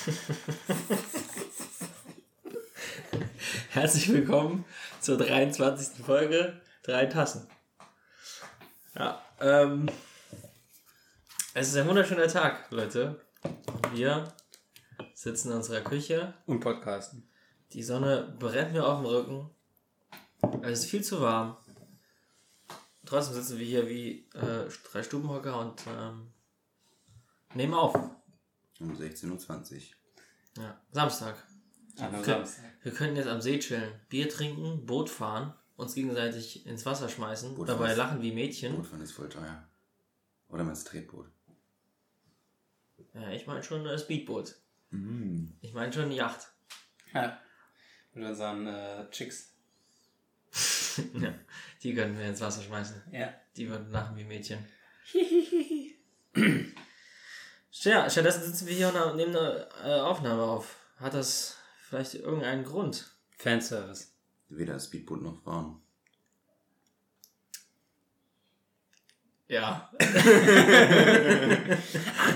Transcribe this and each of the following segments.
Herzlich willkommen zur 23. Folge Drei Tassen. Ja, ähm, es ist ein wunderschöner Tag, Leute. Wir sitzen in unserer Küche. Und podcasten. Die Sonne brennt mir auf dem Rücken. Es ist viel zu warm. Trotzdem sitzen wir hier wie äh, drei Stubenhocker und ähm, nehmen auf. Um 16.20 Uhr. Ja, Samstag. An einem Wir- Samstag. Wir könnten jetzt am See chillen, Bier trinken, Boot fahren, uns gegenseitig ins Wasser schmeißen, Boot dabei fahren. lachen wie Mädchen. Bootfahren ist voll teuer. Oder meinst du Tretboot? Ja, ich meine schon äh, Speedboot. Mhm. Ich meine schon Yacht. Ja. Mit unseren äh, Chicks. ja, die können wir ins Wasser schmeißen. Ja. Die würden lachen wie Mädchen. ja, stattdessen sitzen wir hier und nehmen eine äh, Aufnahme auf. Hat das vielleicht irgendeinen Grund? Fanservice. Weder Speedboot noch Frauen. Ja. Ach,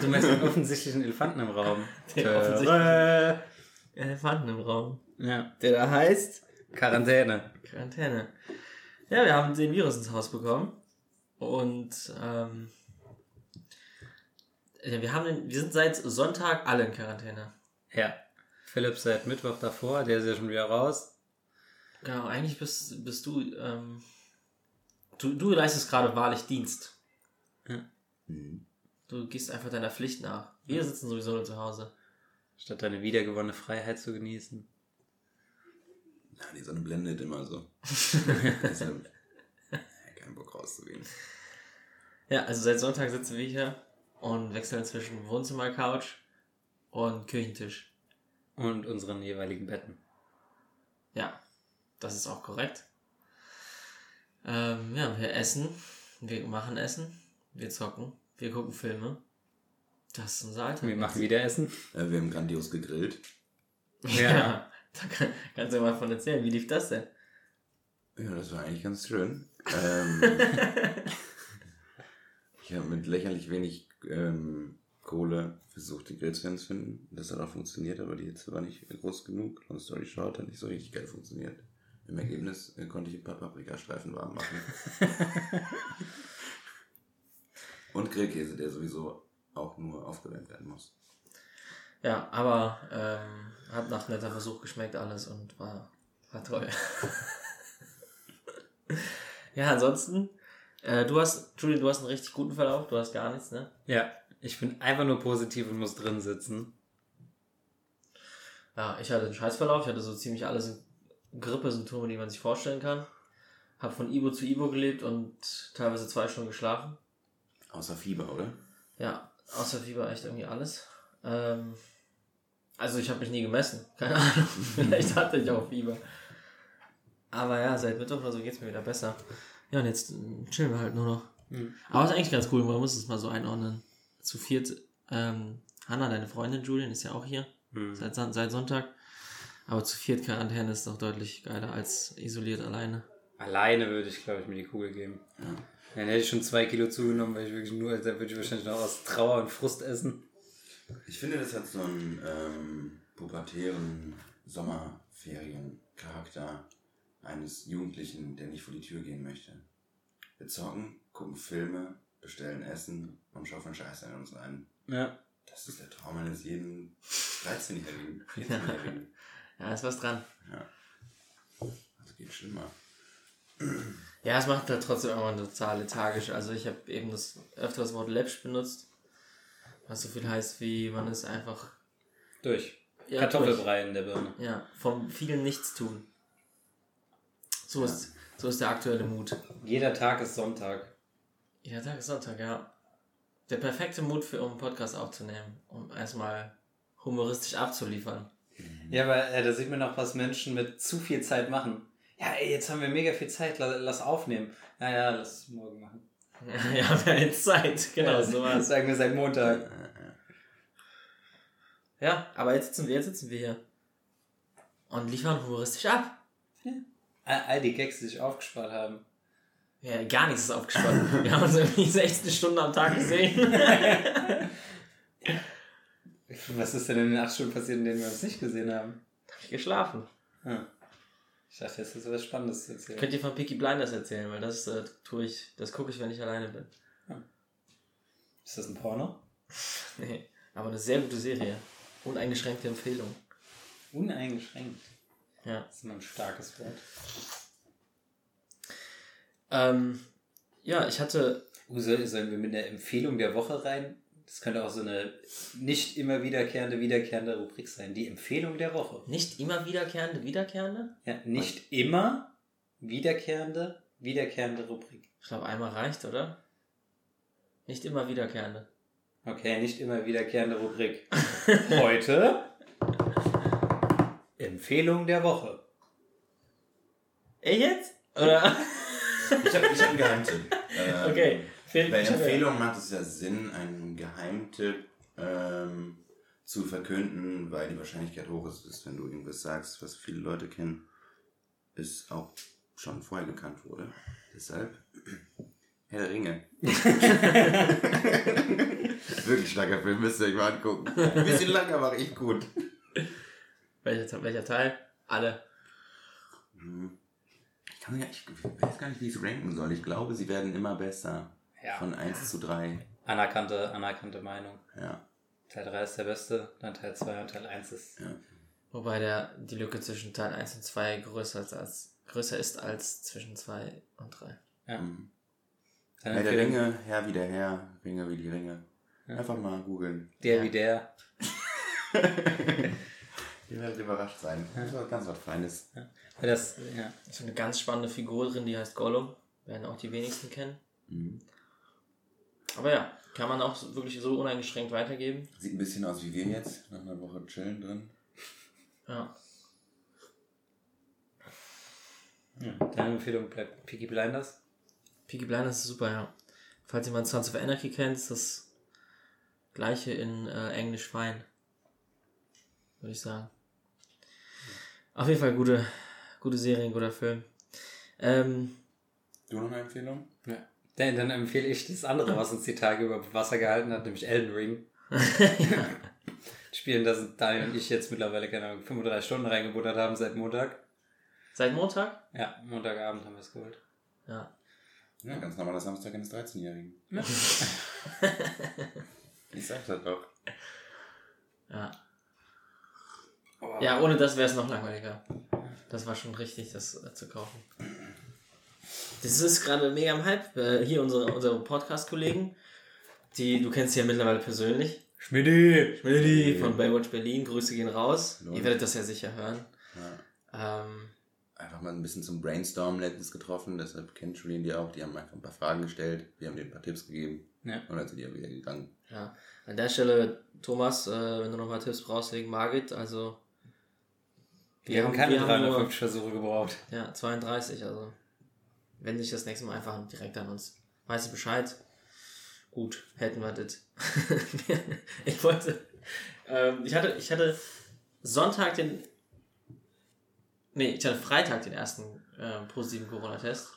du meinst den offensichtlichen Elefanten im Raum. Den Töre. Elefanten im Raum. Ja. Der da heißt Quarantäne. Quarantäne. Ja, wir haben den Virus ins Haus bekommen. Und ähm, wir, haben den, wir sind seit Sonntag alle in Quarantäne. Ja. Philipp seit Mittwoch davor, der ist ja schon wieder raus. Genau, eigentlich bist, bist du, ähm, du, du leistest gerade wahrlich Dienst. Mhm. Du gehst einfach deiner Pflicht nach. Wir sitzen sowieso nur zu Hause. Statt deine wiedergewonnene Freiheit zu genießen. Ja, die Sonne blendet immer so. Ja, kein Bock rauszugehen. Ja, also seit Sonntag sitzen wir hier und wechseln zwischen Wohnzimmer-Couch und Küchentisch. Und unseren jeweiligen Betten. Ja, das ist auch korrekt. Ähm, ja, wir essen, wir machen Essen, wir zocken, wir gucken Filme. Das ist unser Alltag. Wir machen wieder Essen. Äh, wir haben grandios gegrillt. Ja, da kann, kannst du mal von erzählen. Wie lief das denn? Ja, das war eigentlich ganz schön. Ähm, ich habe mit lächerlich wenig ähm, Kohle versucht, die Grills zu entzünden. Das hat auch funktioniert, aber die Hitze war nicht groß genug. Long story short, hat nicht so richtig geil funktioniert. Im Ergebnis äh, konnte ich ein paar Paprikastreifen warm machen. Und Grillkäse, der sowieso auch nur aufgewärmt werden muss. Ja, aber ähm, hat nach netter Versuch geschmeckt alles und war, war toll. ja, ansonsten, äh, du hast, Julian, du hast einen richtig guten Verlauf, du hast gar nichts, ne? Ja. Ich bin einfach nur positiv und muss drin sitzen. Ja, ich hatte einen Scheißverlauf, ich hatte so ziemlich alle Sym- Grippesymptome, die man sich vorstellen kann. Hab von Ibo zu Ibo gelebt und teilweise zwei Stunden geschlafen. Außer Fieber, oder? Ja, außer Fieber echt irgendwie alles. Ähm, also ich habe mich nie gemessen. Keine Ahnung. Vielleicht hatte ich auch Fieber. Aber ja, seit Mittwoch oder so geht's mir wieder besser. Ja, und jetzt äh, chillen wir halt nur noch. Mhm. Aber ist eigentlich ganz cool, man muss es mal so einordnen. Zu viert, ähm, Hanna, deine Freundin Julian, ist ja auch hier. Hm. Seit, seit Sonntag. Aber zu viert Quarantäne ist doch deutlich geiler als isoliert alleine. Alleine würde ich, glaube ich, mir die Kugel geben. Ja. Dann hätte ich schon zwei Kilo zugenommen, weil ich wirklich nur, da würde ich wahrscheinlich noch aus Trauer und Frust essen. Ich finde, das hat so einen ähm, pubertären Sommerferien-Charakter eines Jugendlichen, der nicht vor die Tür gehen möchte. Wir zocken, gucken Filme, bestellen Essen und schaufeln Scheiße in uns ein. Ja. Das ist der Traum eines jeden 13-Jährigen, 14-Jährigen. Ja, ist was dran. Ja. Das geht schlimmer. Ja, es macht halt trotzdem immer total lethargisch. Also ich habe eben das öfter das Wort läppsch benutzt, was so viel heißt wie man ist einfach Durch. ja, Kartoffelbrei in der Birne. durch. Ja, vom vielen Nichtstun. So ist so ist der aktuelle Mut. Jeder Tag ist Sonntag. Ja, Tag ist Sonntag, ja. Der perfekte Mut für um einen Podcast aufzunehmen, um erstmal humoristisch abzuliefern. Ja, aber äh, da sieht man auch, was Menschen mit zu viel Zeit machen. Ja, ey, jetzt haben wir mega viel Zeit, lass, lass aufnehmen. Ja, ja, lass es morgen machen. Ja, wir haben jetzt Zeit. Genau, ja, so Das war's. sagen wir seit Montag. Ja, aber jetzt sitzen wir, jetzt sitzen wir hier. Und liefern humoristisch ab. All, all die Gags, die sich aufgespart haben. Ja, gar nichts ist aufgespart. Wir haben uns irgendwie 16 Stunden am Tag gesehen. Was ist denn in den acht Stunden passiert, in denen wir uns nicht gesehen haben? Hab ich geschlafen. Ah. Ich dachte, jetzt ist was Spannendes zu erzählen. Könnt ihr von Peaky Blinders erzählen, weil das äh, tue ich, das gucke ich, wenn ich alleine bin. Ist das ein Porno? Nee, aber eine sehr gute Serie. Uneingeschränkte Empfehlung. Uneingeschränkt. Ja. Das ist immer ein starkes Wort. Ähm, ja, ich hatte. Soll- sollen wir mit einer Empfehlung der Woche rein? Das könnte auch so eine nicht immer wiederkehrende, wiederkehrende Rubrik sein. Die Empfehlung der Woche. Nicht immer wiederkehrende, wiederkehrende? Ja, nicht immer wiederkehrende, wiederkehrende Rubrik. Ich glaube, einmal reicht, oder? Nicht immer wiederkehrende. Okay, nicht immer wiederkehrende Rubrik. Heute Empfehlung der Woche. Ey, jetzt? Oder? Ich habe ich hab einen Geheimtipp. Ähm, Okay. Film- Bei ich Empfehlungen macht es ja Sinn, einen Geheimtipp ähm, zu verkünden, weil die Wahrscheinlichkeit hoch ist, dass wenn du irgendwas sagst, was viele Leute kennen, es auch schon vorher bekannt wurde. Deshalb Herr der Ringe. Wirklich starker Film, müsst ihr euch mal angucken. Ein bisschen lang, aber echt gut. Welcher, welcher Teil? Alle. Hm. Ich, kann gar, ich weiß gar nicht, wie ich es ranken soll. Ich glaube, sie werden immer besser. Ja. Von 1 zu 3. Anerkannte, anerkannte Meinung. Ja. Teil 3 ist der beste, dann Teil 2 und Teil 1 ist. ja. Wobei der, die Lücke zwischen Teil 1 und 2 größer, ist als, größer ist als zwischen 2 und 3. Ja. Mhm. Herr der Ringe, Herr wie der Herr, Ringe wie die Ringe. Einfach mal googeln. Der Ja. wie der. Ihr werdet überrascht sein. Das war ganz was Feines. Weil Das, ja. Da ist eine ganz spannende Figur drin, die heißt Gollum. Werden auch die wenigsten kennen. Mhm. Aber ja, kann man auch wirklich so uneingeschränkt weitergeben. Sieht ein bisschen aus wie wir jetzt, nach einer Woche chillen drin. Ja. ja. Deine Empfehlung bleibt Peaky Blinders. Peaky Blinders ist super, ja. Falls jemand Sons of Anarchy kennt, ist das gleiche in äh, Englisch fein. Würde ich sagen. Auf jeden Fall gute, gute Serie, guter Film. Ähm, Du noch eine Empfehlung? Ja. Dann, dann empfehle ich das andere, was uns die Tage über Wasser gehalten hat, nämlich Elden Ring. Spielen, da sind Daniel und ich jetzt mittlerweile, keine Ahnung, 35 Stunden reingebuttert haben seit Montag. seit Montag? Ja, Montagabend haben wir es geholt. Ja. Ja, ganz normaler Samstag eines 13-Jährigen. Ich sag das doch. Ja. Ja, ohne das wäre es noch langweiliger. Das war schon richtig, das äh, zu kaufen. Das ist gerade mega im Hype. Äh, hier unsere, unsere Podcast-Kollegen, die du kennst ja mittlerweile persönlich. Schmidti! Schmidti von Baywatch Berlin, Grüße gehen raus. Lohnt. Ihr werdet das ja sicher hören. Ja. Ähm, Einfach mal ein bisschen zum Brainstormen letztens getroffen, deshalb kennt Julien die auch. Die haben einfach ein paar Fragen gestellt, wir haben denen ein paar Tipps gegeben Ja. und dann sind die ja wieder gegangen. ja. An der Stelle, Thomas, äh, wenn du noch mal Tipps brauchst wegen Margit, also Wir, haben keine wir haben nur- 350 Versuche gebraucht. Ja, 32, also. Wenn sich das nächste Mal einfach direkt an uns. Weiß ich Bescheid. Gut, hätten wir das. ich wollte. Ähm, ich hatte, ich hatte Sonntag den. Nee, ich hatte Freitag den ersten äh, positiven Corona-Test.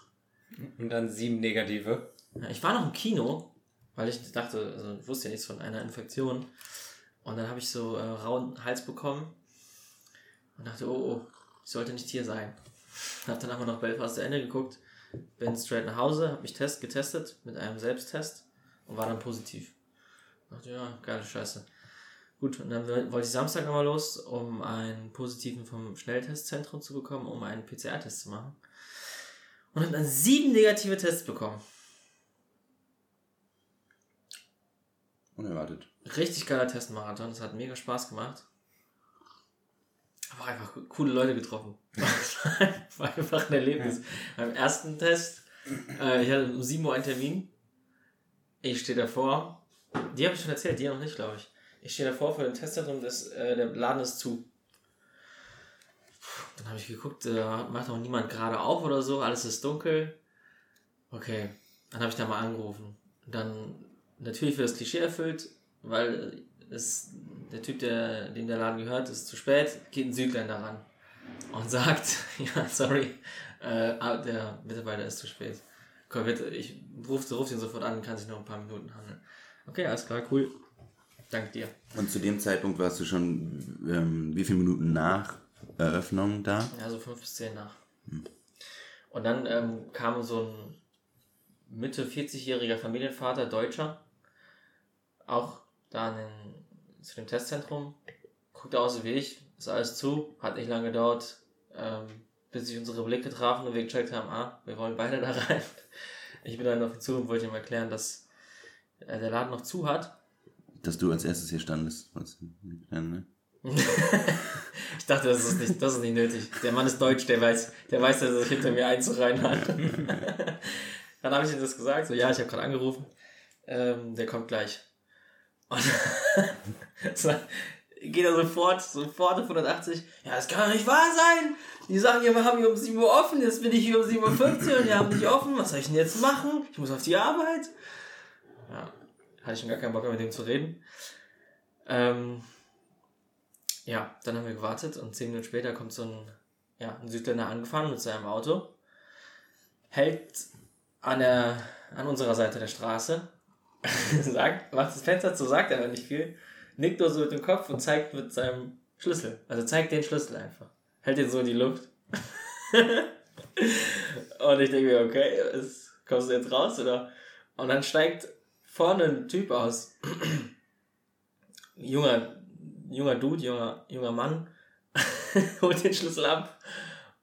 Und dann sieben negative. Ja, Ich war noch im Kino, weil ich dachte, also ich wusste ja nichts von einer Infektion. Und dann habe ich so äh, rauen Hals bekommen und dachte, oh, oh, ich sollte nicht hier sein. Hab dann aber noch Belfast zu Ende geguckt, bin straight nach Hause, habe mich test, getestet mit einem Selbsttest und war dann positiv. Dachte, ja, geile Scheiße. Gut, und dann wollte ich Samstag nochmal los, um einen positiven vom Schnelltestzentrum zu bekommen, um einen PCR-Test zu machen. Und habe dann sieben negative Tests bekommen. Unerwartet. Richtig geiler Testmarathon. Das hat mega Spaß gemacht. Auch einfach coole Leute getroffen. War einfach ein Erlebnis. Beim ersten Test, äh, ich hatte um 7 Uhr einen Termin. Ich stehe davor. Die habe ich schon erzählt, die noch nicht, glaube ich. Ich stehe davor vor dem Testzentrum, das, äh, der Laden ist zu. Dann habe ich geguckt, äh, macht auch niemand gerade auf oder so, alles ist dunkel. Okay, dann habe ich da mal angerufen. Und dann natürlich wird das Klischee erfüllt, weil es, der Typ, der, dem der Laden gehört, ist zu spät, geht ein Südländer ran und sagt, ja, sorry, äh, ah, der Mitarbeiter ist zu spät. Komm bitte, ich rufe ruf ihn sofort an, kann sich noch ein paar Minuten handeln. Okay, alles klar, cool. Dank dir. Und zu dem Zeitpunkt warst du schon ähm, wie viele Minuten nach Eröffnung da? Ja, so fünf bis zehn nach. Und dann ähm, kam so ein Mitte 40-jähriger Familienvater, Deutscher, auch da in den, zu dem Testzentrum, guckt aus wie ich, ist alles zu, hat nicht lange gedauert, ähm, bis sich unsere Blicke trafen und wir gecheckt haben, ah, wir wollen beide da rein. Ich bin dann auf ihn zu und wollte ihm erklären, dass äh, der Laden noch zu hat. Dass du als erstes hier standest. ne? Ich dachte, das ist nicht, das ist nicht nötig. Der Mann ist deutsch, der weiß, der weiß, dass er sich hinter mir einzureihen hat. Dann habe ich ihm das gesagt, so, ja, ich habe gerade angerufen. Ähm, der kommt gleich. Und geht er sofort, sofort auf 180. Ja, das kann doch nicht wahr sein. Die sagen, ja, wir haben hier um 7 Uhr offen, jetzt bin ich hier um 7.50 Uhr und die haben nicht offen. Was soll ich denn jetzt machen? Ich muss auf die Arbeit. Ja, hatte ich schon gar keinen Bock mehr mit dem zu reden. Ähm, ja, dann haben wir gewartet und zehn Minuten später kommt so ein, ja, ein Südländer angefahren mit seinem Auto, hält an, der, an unserer Seite der Straße, sagt, macht das Fenster zu, sagt aber nicht viel, nickt nur so mit dem Kopf und zeigt mit seinem Schlüssel. Also zeigt den Schlüssel einfach. Hält den so in die Luft. und ich denke mir, okay, ist, kommst du jetzt raus, oder? Und dann steigt vorne ein Typ aus. junger, junger Dude, junger, junger Mann, holt den Schlüssel ab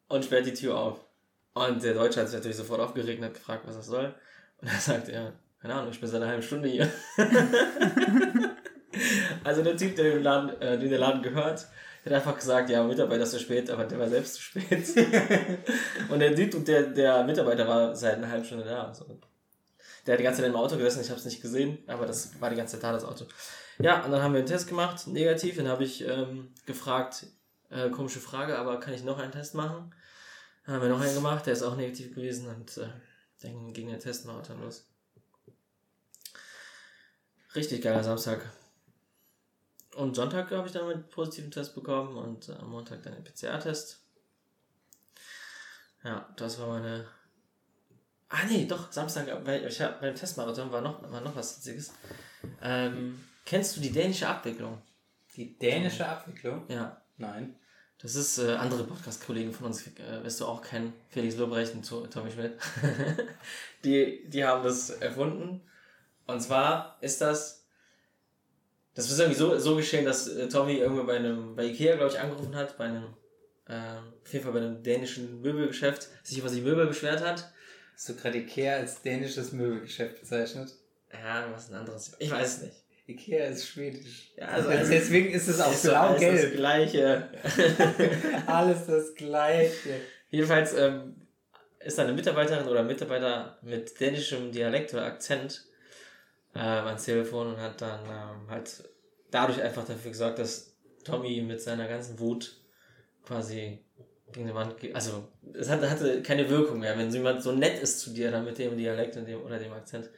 und sperrt die Tür auf. Und der Deutsche hat sich natürlich sofort aufgeregt und hat gefragt, was das soll. Und er sagt, ja, keine Ahnung, ich bin seit einer halben Stunde hier. also der Typ, der dem Laden, äh, dem der Laden gehört, hat einfach gesagt, ja, Mitarbeiter ist zu spät, aber der war selbst zu spät. und der Typ und der, der Mitarbeiter war seit einer halben Stunde da. Also. Der hat die ganze Zeit im Auto gesessen, ich habe es nicht gesehen, aber das war die ganze Zeit da, das Auto. Ja, und dann haben wir einen Test gemacht, negativ, dann habe ich ähm, gefragt, äh, komische Frage, aber kann ich noch einen Test machen? Dann haben wir noch einen gemacht, der ist auch negativ gewesen und äh, dann ging der Testmarathon los. Richtig geiler Samstag. Und Sonntag habe ich dann einen positiven Test bekommen und äh, am Montag dann den PCR-Test. Ja, das war meine. Ah nee, doch, Samstag, weil ich hab, beim Testmarathon war noch, war noch was Witziges. Ähm, kennst du die dänische Abwicklung? Die dänische Abwicklung? Ja. Nein. Das ist äh, andere Podcast-Kollegen von uns, äh, wirst du auch kennen, Felix Lobrecht und To- Tommy Schmidt. die, die haben das erfunden. Und zwar ist das, das ist irgendwie so, so geschehen, dass äh, Tommy irgendwo bei einem, bei Ikea, glaube ich, angerufen hat, bei einem, äh, auf jeden Fall bei einem dänischen Möbelgeschäft, sich über sich Möbel beschwert hat. Hast du gerade Ikea als dänisches Möbelgeschäft bezeichnet? Ja, was ein anderes. Ich weiß es nicht. Ikea ist schwedisch. Ja, also- Deswegen ist es auch doch alles das blau-gelb. Gleiche. Alles das Gleiche. Jedenfalls ähm, ist eine Mitarbeiterin oder Mitarbeiter mit dänischem Dialekt oder Akzent ähm, ans Telefon und hat dann ähm, halt dadurch einfach dafür gesorgt, dass Tommy mit seiner ganzen Wut quasi gegen die Wand geht. Also es hatte, hatte keine Wirkung mehr. Wenn jemand so nett ist zu dir, dann mit dem Dialekt und dem, oder dem Akzent,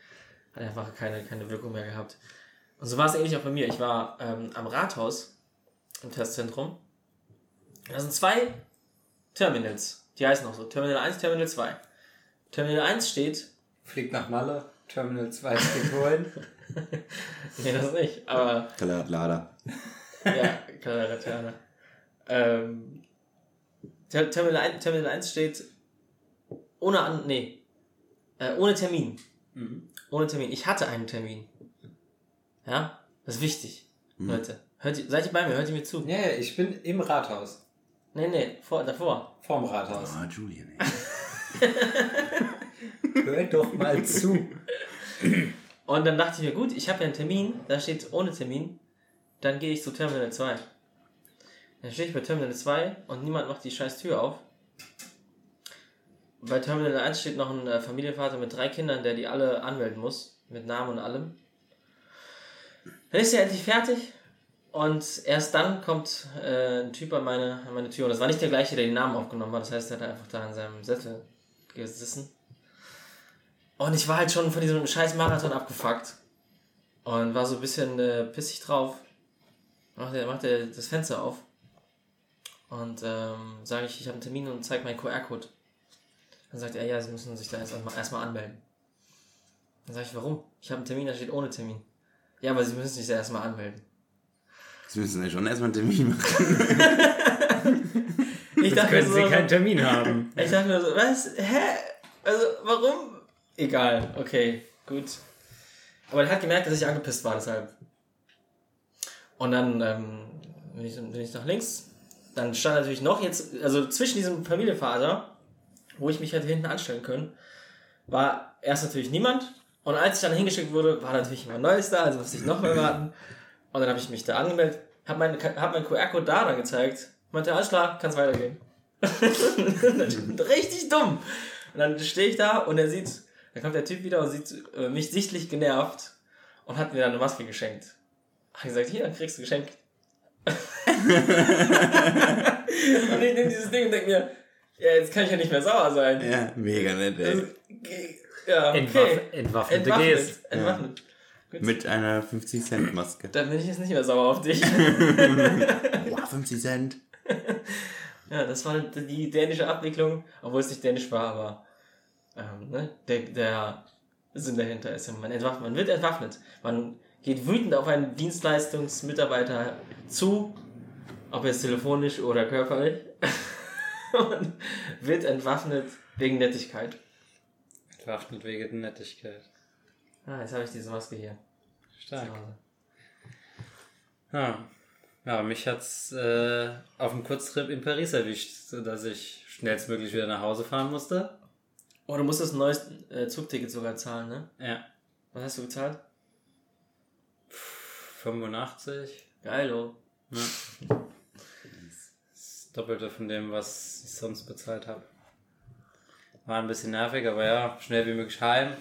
hat er einfach keine, keine Wirkung mehr gehabt. Und so war es ähnlich auch bei mir. Ich war ähm, am Rathaus im Testzentrum. Da sind zwei Terminals. Die heißen auch so. Terminal 1, Terminal 2. Terminal 1 steht. Fliegt nach Malle. Terminal 2 steht holen. Nee, das nicht. Aber Kalat Lada. ja, Kalaratana. Ähm, Ter Terminal, 1, Terminal 1 steht ohne an. Nee. Äh, ohne Termin. Mhm. Ohne Termin. Ich hatte einen Termin. Ja? Das ist wichtig. Leute. Hört ihr, seid ihr bei mir? Hört ihr mir zu? Ja, ich bin im Rathaus. Nee, nee, vor, davor. Vorm Rathaus. Ah, Julian, ey. Hör doch mal zu. Und dann dachte ich mir, gut, ich habe ja einen Termin, da steht ohne Termin, dann gehe ich zu Terminal 2. Dann stehe ich bei Terminal 2 und niemand macht die scheiß Tür auf. Bei Terminal 1 steht noch ein äh, Familienvater mit drei Kindern, der die alle anmelden muss, mit Namen und allem. Dann ist er endlich fertig und erst dann kommt äh, ein Typ an meine, an meine Tür. Und das war nicht der gleiche, der den Namen aufgenommen hat, das heißt, er hat einfach da in seinem Sessel gesessen. Und ich war halt schon von diesem scheiß Marathon abgefuckt. Und war so ein bisschen äh, pissig drauf. Macht er, macht er das Fenster auf. Und ähm, sage ich, ich habe einen Termin und zeige meinen QR-Code. Dann sagt er, ja, Sie müssen sich da erstmal erst mal anmelden. Dann sage ich, warum? Ich habe einen Termin, da steht ohne Termin. Ja, aber sie müssen sich ja erstmal anmelden. Sie müssen ja schon erstmal einen Termin machen. Ich Jetzt dachte können mir sie so, keinen Termin haben. ich dachte mir so, was? Hä? Also, warum? Egal, okay, gut. Aber er hat gemerkt, dass ich angepisst war, deshalb. Und dann ähm, bin, ich, bin ich nach links. Dann stand natürlich noch jetzt, also zwischen diesem Familienvater, wo ich mich hätte hinten anstellen können, war erst natürlich niemand. Und als ich dann hingeschickt wurde, war natürlich jemand Neues da, also musste ich nochmal warten. Und dann habe ich mich da angemeldet, habe meinen hab meinen QR-Code da dann gezeigt, meinte, alles klar, kann's weitergehen. Richtig dumm. Und dann stehe ich da und er sieht, dann kommt der Typ wieder und sieht äh, mich sichtlich genervt und hat mir dann eine Maske geschenkt. Hat gesagt, hier, kriegst du geschenkt. und ich nehme dieses Ding und denke mir, ja, jetzt kann ich ja nicht mehr sauer sein. Ja, mega nett, Also, ey. ja, okay. Entwaff entwaffnete Gest. Entwaffnet. Entwaffnet. Gut. Mit einer 50-Cent-Maske. Dann bin ich jetzt nicht mehr sauer auf dich. Boah, 50 Cent. Ja, das war die dänische Abwicklung, obwohl es nicht dänisch war, aber ähm, ne, der, der Sinn dahinter ist ja, man, entwaffnet, man wird entwaffnet. Man geht wütend auf einen Dienstleistungsmitarbeiter zu, ob jetzt telefonisch oder körperlich, und wird entwaffnet wegen Nettigkeit. Entwaffnet wegen Nettigkeit. Ah, jetzt habe ich diese Maske hier. Stark. Hause. Ja, mich hat's äh, auf dem Kurztrip in Paris erwischt, sodass ich schnellstmöglich wieder nach Hause fahren musste. Oh, du musstest ein neues äh, Zugticket sogar zahlen, ne? Ja, Was hast du gezahlt? 85. Geilo. Ja. Das Doppelte von dem, was ich sonst bezahlt habe. War ein bisschen nervig, aber ja, schnell wie möglich heim.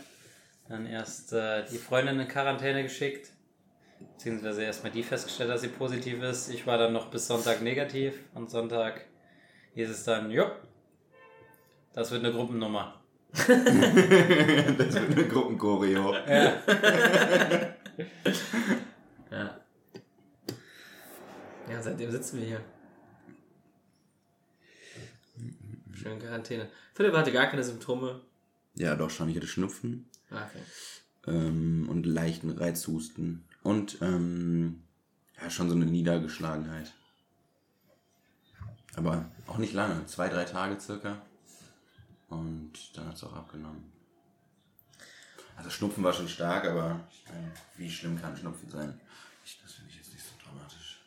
Dann erst äh, die Freundin in Quarantäne geschickt. Beziehungsweise erstmal die festgestellt, dass sie positiv ist. Ich war dann noch bis Sonntag negativ. Und Sonntag hieß es dann, jo, das wird eine Gruppennummer. Das wird eine Gruppenchoreo. Ja. Ja, seitdem sitzen wir hier. Schön Quarantäne. Philipp hatte gar keine Symptome. Ja, doch schon. Ich hatte Schnupfen Ah, Okay. ähm, und leichten Reizhusten. Und ähm, ja, schon so eine Niedergeschlagenheit. Aber auch nicht lange. Zwei, drei Tage circa. Und dann hat es auch abgenommen. Also Schnupfen war schon stark, aber ich meine, wie schlimm kann Schnupfen sein? Ich, das finde ich jetzt nicht so dramatisch.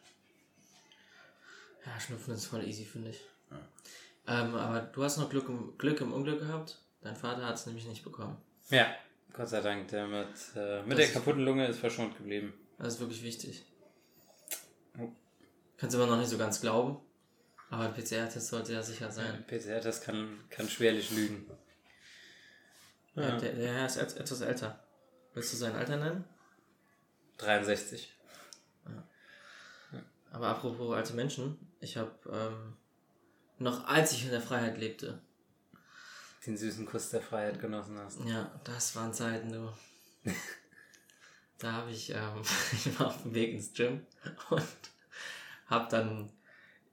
Ja, Schnupfen ist voll easy, finde ich. Ähm, aber du hast noch Glück im, Glück im Unglück gehabt. Dein Vater hat es nämlich nicht bekommen. Ja, Gott sei Dank. Der mit, äh, mit Das- der kaputten Lunge ist verschont geblieben. Das ist wirklich wichtig. Oh. Kannst immer noch nicht so ganz glauben. Aber ein PCR-Test sollte ja sicher sein. PCR, das kann, kann schwerlich lügen. Ja. Der, der Herr ist et- etwas älter. Willst du sein Alter nennen? 63. Aber apropos alte Menschen, ich habe ähm, noch als ich in der Freiheit lebte, Den süßen Kuss der Freiheit genossen hast. ja, das waren Zeiten, du. da habe ich, ähm, ich war auf dem Weg ins Gym und habe dann,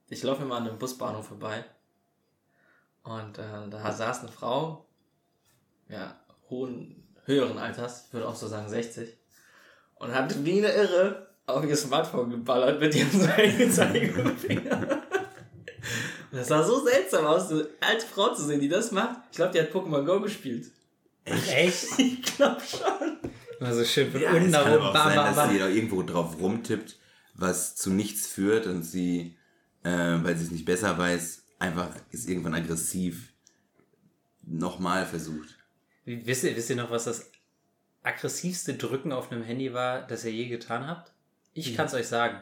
ich laufe immer an einem Busbahnhof vorbei und äh, da saß eine Frau, ja, hohen, höheren Alters, ich würde auch so sagen 60, und hat wie eine Irre auf ihr Smartphone geballert mit ihrem Zeigefinger. Und das sah so seltsam aus, so eine alte Frau zu sehen, die das macht. Ich glaube, die hat Pokémon Go gespielt. Echt? Ich glaube schon. Also schön von Ja, unten es nach kann aber auch sein, dass sie da irgendwo drauf rumtippt, was zu nichts führt und sie, äh, weil sie es nicht besser weiß, einfach ist irgendwann aggressiv nochmal versucht. Wisst ihr, wisst ihr noch, was das aggressivste Drücken auf einem Handy war, das ihr je getan habt? Ich kann es euch sagen.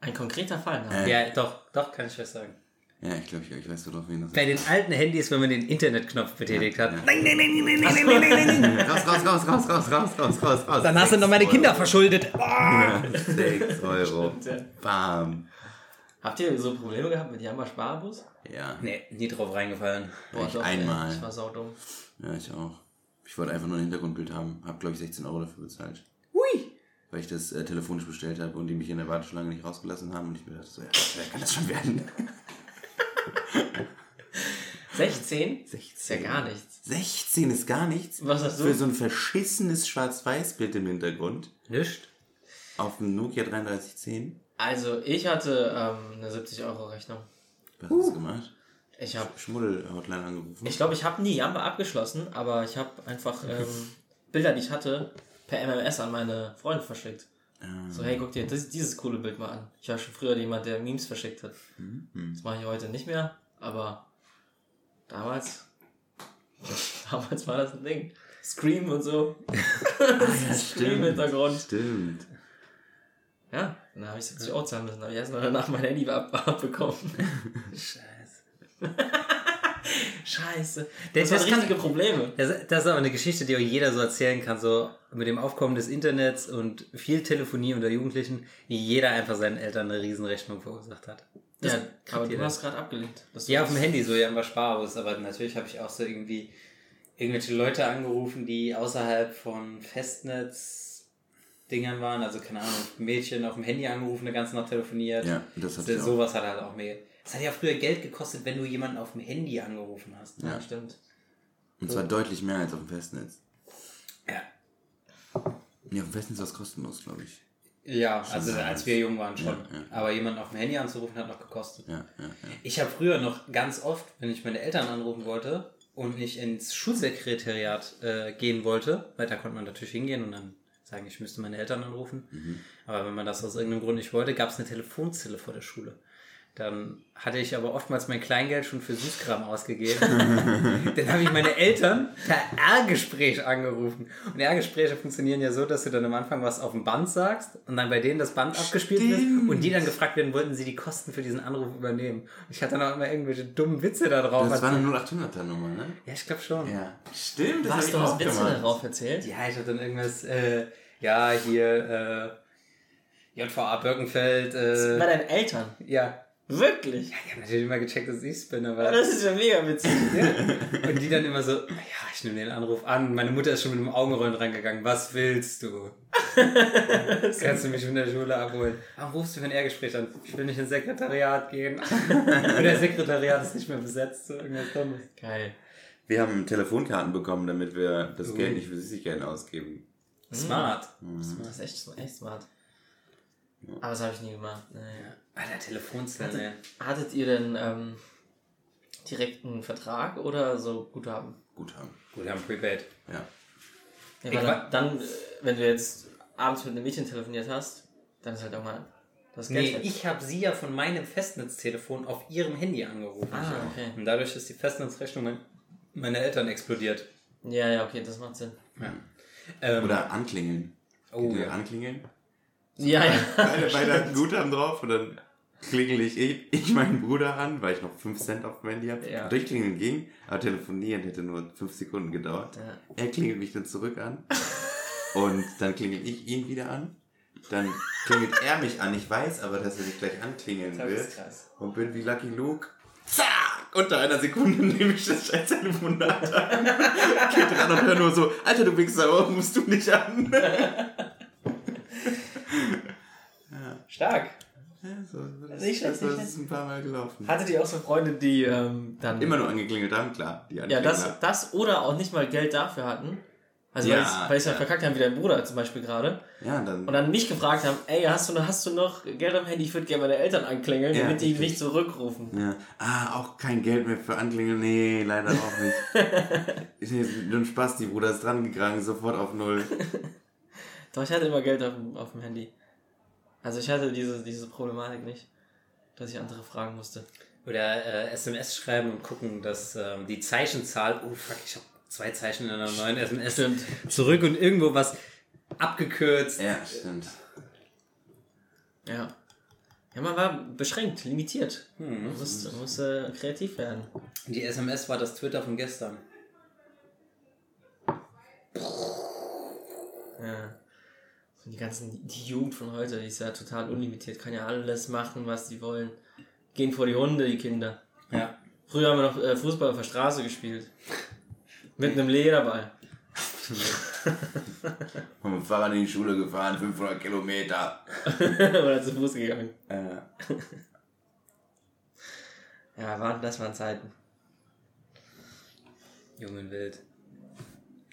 Ein konkreter Fall. Äh. Ja, doch, doch, kann ich euch sagen. Ja, ich glaube, ich, ich weiß, worauf wir das Bei den alten Handys, wenn man den Internetknopf betätigt hat. Nein, nein, nein, nein, nein, nein, nein, nein, nein. Raus, raus, raus, raus, raus, raus, raus, raus, raus. Dann hast du noch meine Kinder Euro. verschuldet. Ja, 6 Euro. Stimmt, ja. Bam. Habt ihr so Probleme gehabt mit Jamba Sparbus? Ja, Nee, nie drauf reingefallen. ich doch, einmal. ey, Ich war saudumm. Ja, ich auch. Ich wollte einfach nur ein Hintergrundbild haben. Hab, glaube ich, 16 Euro dafür bezahlt. Hui! Weil ich das äh, telefonisch bestellt habe und die mich in der Warteschlange nicht rausgelassen haben. Und ich mir dachte so, ja, wer kann das schon werden? 16? 16. Ist ja gar nichts. 16 ist gar nichts. Was hast du? Für so ein verschissenes Schwarz-Weiß-Bild im Hintergrund. Nicht? Auf dem Nokia 3310. Also, ich hatte ähm, eine 70-Euro-Rechnung. Was hast du gemacht? Ich habe Schmuddel-Hotline angerufen. Ich glaube, ich habe nie Jamba abgeschlossen, aber ich habe einfach ähm, Bilder, die ich hatte, per MMS an meine Freunde verschickt. Ähm, So, hey, guck dir das, dieses coole Bild mal an. Ich war schon früher jemand, der Memes verschickt hat. Mhm. Das mache ich heute nicht mehr, aber damals, damals war das ein Ding. Scream und so. Scream im Hintergrund. Stimmt. Ja, dann habe ich 70 Euro zahlen müssen. Habe ich erst mal danach mein Handy ab abbekommen. Scheiße. Scheiße. Das- Das, waren kann- richtige Probleme. Das, das ist aber eine Geschichte, die auch jeder so erzählen kann, so mit dem Aufkommen des Internets und viel Telefonie unter Jugendlichen, wie jeder einfach seinen Eltern eine Riesenrechnung verursacht hat. Das Ja, aber du hast gerade abgelehnt. Ja, auf dem Handy, so ja, war Sparhaus, aber natürlich habe ich auch so irgendwie irgendwelche Leute angerufen, die außerhalb von Festnetz-Dingern waren, also keine Ahnung, Mädchen auf dem Handy angerufen, eine ganze Nacht telefoniert. Ja, das hatte so, sowas hat halt auch mega. Es hat ja früher Geld gekostet, wenn du jemanden auf dem Handy angerufen hast. Ja, stimmt. Und zwar deutlich mehr als auf dem Festnetz. Ja. Ja, auf dem Festnetz war es kostenlos, glaube ich. Ja, also als wir jung waren schon. Ja, ja. Aber jemanden auf dem Handy anzurufen hat noch gekostet. Ja, ja, ja. Ich habe früher noch ganz oft, wenn ich meine Eltern anrufen wollte und nicht ins Schulsekretariat äh, gehen wollte, weil da konnte man natürlich hingehen und dann sagen, ich müsste meine Eltern anrufen. Mhm. Aber wenn man das aus irgendeinem Grund nicht wollte, gab es eine Telefonzelle vor der Schule. Dann hatte ich aber oftmals mein Kleingeld schon für Süßkram ausgegeben. dann habe ich meine Eltern per R-Gespräch angerufen. Und R-Gespräche funktionieren ja so, dass du dann am Anfang was auf dem Band sagst und dann bei denen das Band abgespielt wird und die dann gefragt werden, wollten sie die Kosten für diesen Anruf übernehmen. Und ich hatte dann auch immer irgendwelche dummen Witze da drauf. Das war Also- eine 0800er Nummer, ne? ja, ich glaube schon. Ja. Stimmt, das hab du hast auch Witze gemacht. darauf erzählt? Ja, ich hatte dann irgendwas, äh, ja, hier, äh, JVA Birkenfeld, Bei äh, deinen Eltern? ja. Wirklich? Ich habe natürlich immer gecheckt, dass ich bin, aber. Das ist ja mega witzig. Und die dann immer so, ja, ich nehme den Anruf an. Meine Mutter ist schon mit dem Augenrollen rangegangen. Was willst du? Kannst du mich von der Schule abholen? Warum rufst du für ein R-Gespräch an? Ich will nicht ins Sekretariat gehen. Und das Sekretariat ist nicht mehr besetzt. So irgendwas Dummes. Geil. Wir haben Telefonkarten bekommen, damit wir das. Geld nicht für Süßigkeiten ausgeben. Smart. Das ist echt, echt smart. Aber das habe ich nie gemacht. Naja. Alter, Telefonzelle, ey. Hattet ihr denn ähm, direkt einen Vertrag oder so Guthaben? Guthaben. Gut, wir haben Prepaid. Ja. Ja, Ich dann, dann, äh, wenn du jetzt abends mit einem Mädchen telefoniert hast, dann ist halt auch mal das Geld Nee, weg. ich habe sie ja von meinem Festnetztelefon auf ihrem Handy angerufen. Ah, okay. Und dadurch ist die Festnetzrechnung mein, meiner Eltern explodiert. Ja, ja, okay, das macht Sinn. Ja. Ähm, Oder anklingeln. Oh, ja. Anklingeln? Ja, ja. Beide, beide hatten Guthaben drauf und dann klingel ich, ich, ich meinen Bruder an, weil ich noch 5 Cent auf dem Handy habe. Ja. Durchklingeln ging, aber telefonieren hätte nur 5 Sekunden gedauert. Ja. Er klingelt mich dann zurück an und dann klingel ich ihn wieder an. Dann klingelt er mich an. Ich weiß aber, dass er mich gleich anklingeln Das ist krass. Und bin wie Lucky Luke. Zack! Unter einer Sekunde nehme ich das scheiß Telefonat an. Geht dran und hör nur so, Alter, du Wichser, warum rufst du nicht an? Stark. Ja, so, das, Nicht schlecht, das, das ist ein paar Mal gelaufen. Hattet ihr auch so Freunde, die ähm, dann. Immer nur angeklingelt haben, klar. Die Ja, das, das oder auch nicht mal Geld dafür hatten. Also, Ja, weil ich ich's halt ja. verkackt haben, wie dein Bruder zum Beispiel gerade. Ja, dann. Und dann mich gefragt haben: Ey, hast du, noch- hast du noch Geld am Handy? Ich würde gerne meine Eltern anklingeln, Ja, damit die richtig. mich zurückrufen. ja. Ah, auch kein Geld mehr für Anklingeln. Nee, leider auch nicht. nur ein Spaß, die Bruder ist dran gegangen, sofort auf Null. Doch, ich hatte immer Geld auf, dem- auf dem Handy. Also, ich hatte diese, diese Problematik nicht, dass ich andere fragen musste. Oder äh, SMS schreiben und gucken, dass ähm, die Zeichenzahl, oh fuck, ich habe zwei Zeichen in einer neuen SMS Stimmt. zurück und irgendwo was abgekürzt. Ja, stimmt. Ja. Ja, man war beschränkt, limitiert. Hm. Man musste, man musste kreativ werden. Die SMS war das Twitter von gestern. Ja. Und die ganzen, die Jugend von heute, die ist ja total unlimitiert, kann ja alles machen, was sie wollen. Gehen vor die Hunde, die Kinder. Ja. Früher haben wir noch äh, Fußball auf der Straße gespielt. Mit einem Lederball. Mit dem Fahrrad in die Schule gefahren, 500 Kilometer. Oder zu Fuß gegangen. Äh, Ja, waren, das waren Zeiten. Jungen wild.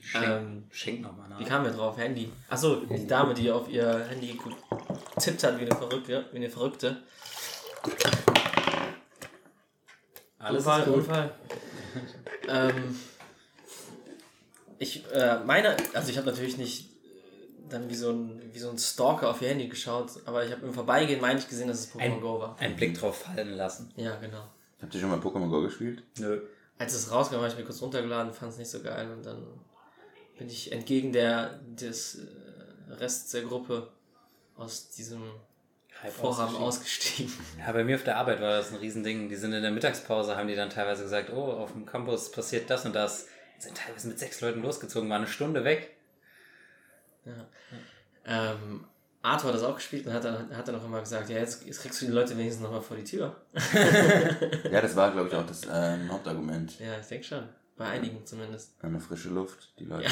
Schenk, Ähm, schenk nochmal nach. Wie kamen wir drauf? Handy. Achso, die Dame, die auf ihr Handy getippt hat wie eine Verrückte. Wie eine Verrückte. Alles Unfall. Unfall. ähm, ich äh, meine, also ich habe natürlich nicht äh, dann wie so, ein, wie so ein Stalker auf ihr Handy geschaut, aber ich habe im Vorbeigehen, meine ich, gesehen, dass es Pokémon Ein, Go war. einen Blick drauf fallen lassen. Ja, genau. Habt ihr schon mal Pokémon Go gespielt? Nö. Als es rauskam, habe ich mir kurz runtergeladen, fand es nicht so geil und dann bin ich entgegen der des äh, Rest der Gruppe aus diesem Hype Vorhaben ausgestiegen. ausgestiegen. Ja, bei mir auf der Arbeit war das ein Riesending. Die sind in der Mittagspause, haben die dann teilweise gesagt, oh, auf dem Campus passiert das und das. Sind teilweise mit sechs Leuten losgezogen, waren eine Stunde weg. Ja. Ähm, Arthur hat das auch gespielt und hat dann, hat dann auch immer gesagt, ja, jetzt, jetzt kriegst du die Leute wenigstens nochmal vor die Tür. Ja, das war, glaube ich, auch das ähm, Hauptargument. Ja, ich denke schon. Bei einigen zumindest. Eine frische Luft, die Leute,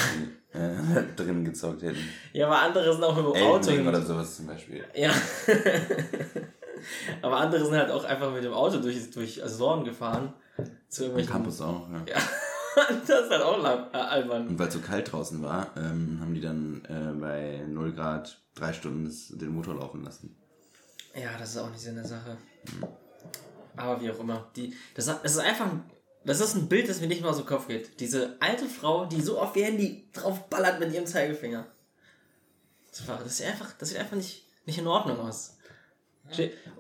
die äh, drinnen gezockt hätten. Ja, aber andere sind auch mit dem Auto. Elden Ring hin- oder sowas zum Beispiel. Ja. aber andere sind halt auch einfach mit dem Auto durch, durch Azoren gefahren. Zu irgendwelchen. Campus auch, ja. Ja. das ist halt auch lang, äh, albern. Und weil es so kalt draußen war, ähm, haben die dann äh, bei 0 Grad drei Stunden den Motor laufen lassen. Ja, das ist auch nicht Sinn der Sache. Aber wie auch immer. Die, das, das ist einfach. ein- Das ist ein Bild, das mir nicht mal aus dem Kopf geht. Diese alte Frau, die so auf ihr Handy draufballert mit ihrem Zeigefinger. Das, war, das, sieht einfach, das sieht einfach nicht, nicht in Ordnung aus.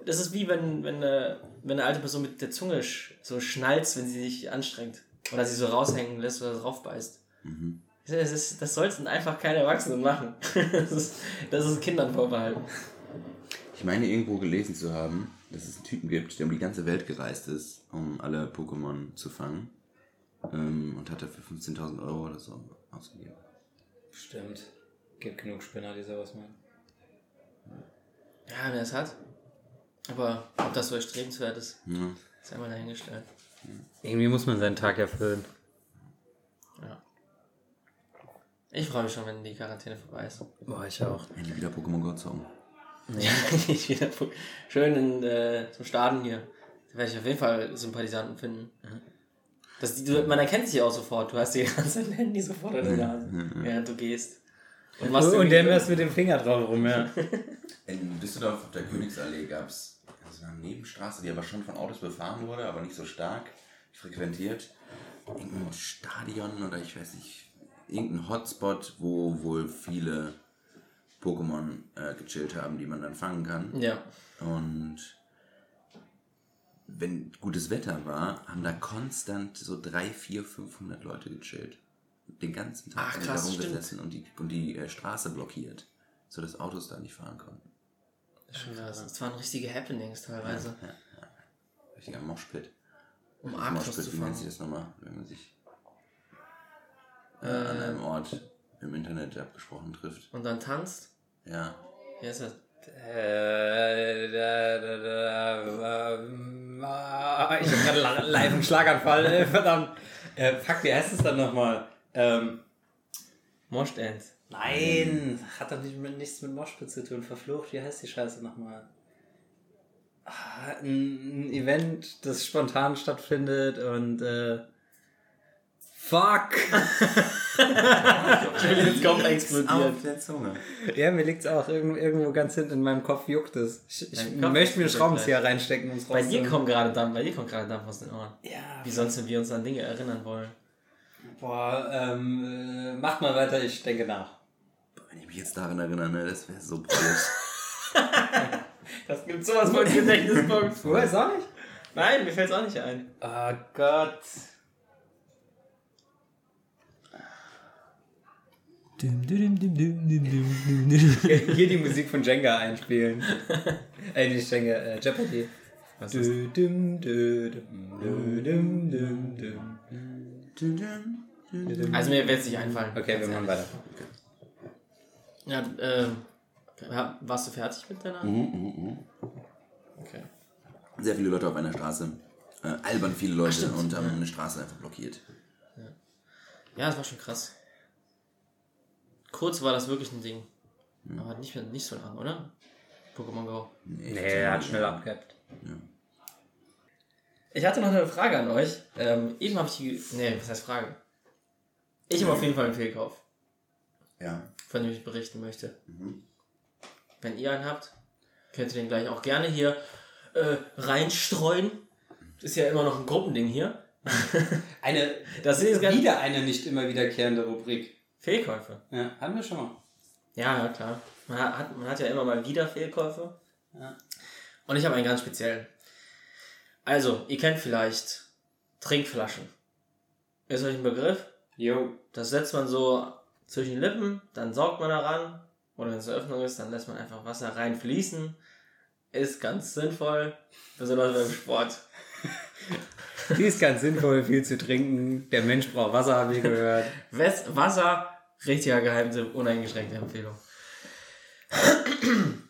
Das ist wie wenn, wenn, eine, wenn eine alte Person mit der Zunge so schnalzt, wenn sie sich anstrengt. Oder sie so raushängen lässt oder drauf beißt. Mhm. Das, ist, das sollten einfach keine Erwachsenen machen. Das ist, das ist Kindern vorbehalten. Ich meine, irgendwo gelesen zu haben, dass es einen Typen gibt, der um die ganze Welt gereist ist, um alle Pokémon zu fangen. Ähm, und hat dafür 15.000 Euro oder so ausgegeben. Stimmt. Gibt genug Spinner, die sowas machen. Ja, wer es hat. Aber ob das so erstrebenswert ist, Ja. ist einmal dahingestellt. Irgendwie muss man seinen Tag erfüllen. Ja. Ich freue mich schon, wenn die Quarantäne vorbei ist. Boah, ich auch. Endlich wieder Pokémon Go zocken. ich wieder schön in, äh, zum Starten hier. Da werde ich auf jeden Fall Sympathisanten finden. Das, die, du, man erkennt sich auch sofort. Du hast die ganze Handy sofort in der Nase, während du gehst. Und, machst Und, irgendwie- der messst mit dem Finger drauf rum, ja. In Düsseldorf auf der Königsallee gab es so eine Nebenstraße, die aber schon von Autos befahren wurde, aber nicht so stark frequentiert. Irgendein Stadion oder ich weiß nicht, irgendein Hotspot, wo wohl viele Pokémon äh, gechillt haben, die man dann fangen kann. Ja. Und wenn gutes Wetter war, haben da konstant so 3, 4, 500 Leute gechillt. Den ganzen Tag Ach, krass, da rumgesessen und die, und die äh, Straße blockiert, sodass Autos da nicht fahren konnten. Das ist schon krass. Das waren richtige Happenings teilweise. Richtiger Moshpit. Um Moshpit, zu wie nennt sich fahren. das nochmal, wenn man sich äh, an einem Ort im Internet abgesprochen trifft? Und dann tanzt. Ja. Wer ist das? Äh, ich hab gerade live einen Schlaganfall, äh, verdammt. Äh, fuck, wie heißt es dann nochmal? Ähm, Mosh Dance. nein, hat doch nicht mit, nichts mit Moshpit zu tun. Verflucht, wie heißt die Scheiße nochmal? Ah, ein Event, das spontan stattfindet und äh, fuck. Ich bin jetzt kaum explodiert. Auf der Zunge. Ja, mir liegt's auch irgendwo, irgendwo ganz hinten in meinem Kopf juckt es. Ich, ich möchte mir Schraubenzieher reinstecken, um es Bei dir kommt gerade Dampf, bei dir kommt gerade Dampf aus den Ohren. Ja, Wie sonst wir uns an Dinge erinnern wollen. Boah, ähm, äh, macht mal weiter, ich denke nach. Wenn ich mich jetzt daran erinnere, ne, das wäre so blöd. Das gibt sowas von Gedächtnispunkt. Woher sag ich? Nein, mir fällt es auch nicht ein. Oh Gott. Hier die Musik von Jenga einspielen. äh, nicht Jenga, äh, Jeopardy. Was ist? Also mir wird es nicht einfallen. Okay, wir machen weiter. Ja, ähm, ja, warst du fertig mit deiner? Mhm, mhm, mhm. Okay. Sehr viele Leute auf einer Straße. Äh, albern viele Leute stimmt, und haben eine Straße einfach blockiert. Ja, das war schon krass. Kurz war das wirklich ein Ding. Aber nicht, mehr, nicht so lang, oder? Pokémon Go. Nee, Nee, er hat schnell abgehabt. Ich hatte noch eine Frage an euch. Ähm, eben habe ich die. Nee, was heißt Frage? Ich habe auf jeden Fall einen Fehlkauf, Ja. von dem ich berichten möchte. Mhm. Wenn ihr einen habt, könnt ihr den gleich auch gerne hier äh, reinstreuen. Ist ja immer noch ein Gruppending hier. Eine, Das ist wieder eine nicht immer wiederkehrende Rubrik. Fehlkäufe. Ja, hatten wir schon mal. Ja, ja, klar. Man hat, man hat ja immer mal wieder Fehlkäufe. Ja. Und ich habe einen ganz speziellen. Also, ihr kennt vielleicht Trinkflaschen. Ist euch ein Begriff? Jo. Das setzt man so zwischen die Lippen, dann saugt man daran. Oder wenn es eine Öffnung ist, dann lässt man einfach Wasser reinfließen. Ist ganz sinnvoll, besonders beim Sport. Die ist ganz sinnvoll, viel zu trinken. Der Mensch braucht Wasser, habe ich gehört. Wasser, richtiger Geheimtipp, uneingeschränkte Empfehlung.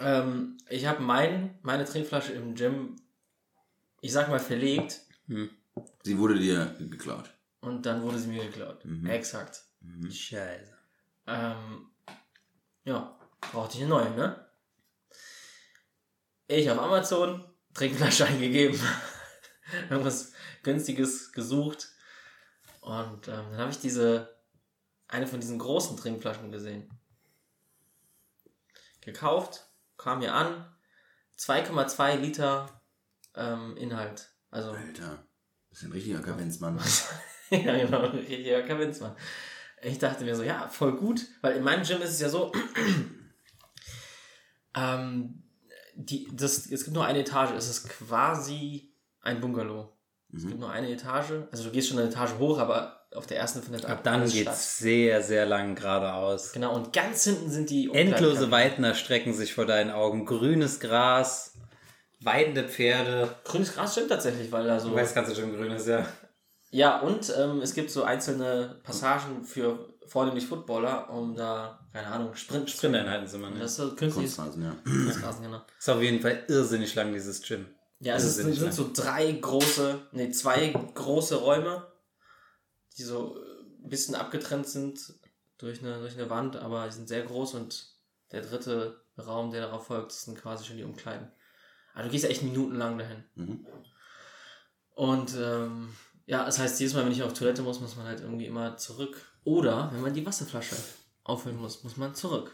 ähm, ich habe mein, meine Trinkflasche im Gym, ich sag mal, verlegt Sie wurde dir geklaut. und dann wurde sie mir geklaut. Mhm. Exakt. Scheiße. Ähm, ja, brauchte ich eine neue, ne? Ich auf Amazon Trinkflasche eingegeben, irgendwas günstiges gesucht und ähm, dann habe ich diese eine von diesen großen Trinkflaschen gesehen. Gekauft, kam mir an, 2,2 Liter ähm, Inhalt. Also Alter. Das ist ein richtiger Kavenzmann. ja, genau, richtiger Kavinzmann. Ich dachte mir so, ja, voll gut, weil in meinem Gym ist es ja so, ähm, die, das, es gibt nur eine Etage, es ist quasi ein Bungalow. Es gibt nur eine Etage, also du gehst schon eine Etage hoch, aber auf der ersten findet Ab dann alles geht's sehr, sehr lang geradeaus. Genau, und ganz hinten sind die Endlose. Weiten erstrecken sich vor deinen Augen. Grünes Gras, weidende Pferde. Grünes Gras stimmt tatsächlich, weil da so. Du weißt, kannst du schon grün ist, ja. Ja, und ähm, es gibt so einzelne Passagen für vornehmlich Footballer, um da, keine Ahnung, Sprint, Sprinteinheiten sind wir nicht. Das ist so künstliches Kunstrasen, ja. Kunstrasen, genau. Ist auf jeden Fall irrsinnig lang, dieses Gym. Ja, es ist, sind lang. so drei große, nee, zwei große Räume, die so äh, ein bisschen abgetrennt sind durch eine, durch eine Wand, aber die sind sehr groß und der dritte Raum, der darauf folgt, sind quasi schon die Umkleiden. Also du gehst ja echt minutenlang dahin. Mhm. Und ähm, ja, das heißt, jedes Mal, wenn ich auf Toilette muss, muss man halt irgendwie immer zurück. Oder wenn man die Wasserflasche auffüllen muss, muss man zurück.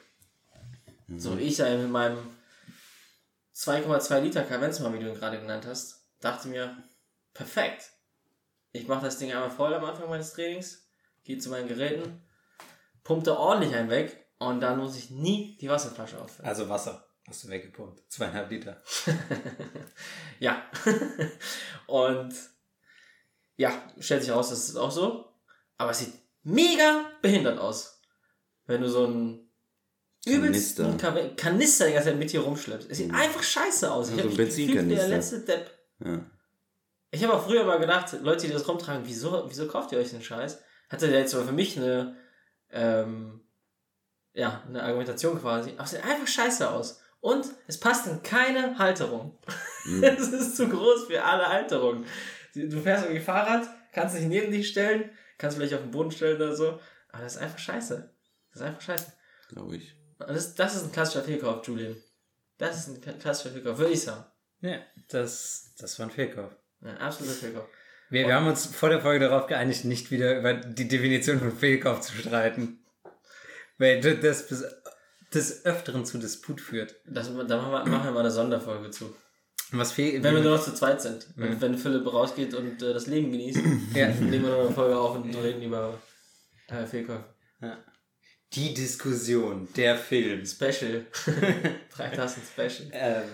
So, ich ja mit meinem 2,2 Liter Kavenzmann, wie du ihn gerade genannt hast, dachte mir, perfekt. Ich mache das Ding einmal voll am Anfang meines Trainings, gehe zu meinen Geräten, pumpe ordentlich einen weg und dann muss ich nie die Wasserflasche auffüllen. Also Wasser. Hast du weggepumpt. Zweieinhalb Liter. Ja. und ja, stellt sich raus, das ist auch so. Aber es sieht mega behindert aus. Wenn du so einen übelsten Kanister, Kanister die ganze Zeit mit hier rumschleppst. Es sieht einfach scheiße aus. Ja, ich so hab ein wie der Benzinkanister. letzte Depp. Ja. Ich habe auch früher mal gedacht, Leute, die das rumtragen, wieso, wieso kauft ihr euch den Scheiß? Hatte der jetzt aber für mich eine, ähm, ja, eine Argumentation quasi. Aber es sieht einfach scheiße aus. Und es passt in keine Halterung. Es ist zu groß für alle Halterungen. Du fährst irgendwie Fahrrad, kannst dich neben dich stellen, kannst vielleicht auf den Boden stellen oder so. Aber das ist einfach scheiße. Das ist einfach scheiße. Glaube ich. Das, das ist ein klassischer Fehlkauf, Julian. Das ist ein klassischer Fehlkauf, würde ich sagen. Ja, das, das war ein Fehlkauf. Ja, absoluter Fehlkauf. Wir, wir haben uns vor der Folge darauf geeinigt, nicht wieder über die Definition von Fehlkauf zu streiten. Weil das bis des Öfteren zu Disput führt. Das, da machen wir, machen wir mal eine Sonderfolge zu. Was fehlt? Wenn wir nur noch zu zweit sind. Und wenn Philipp rausgeht und äh, das Leben genießt, Ja. dann nehmen wir noch eine Folge auf und reden über äh, Fehlkäufe. Die Diskussion, der Film. Special. Drei Tassen Special. Ähm,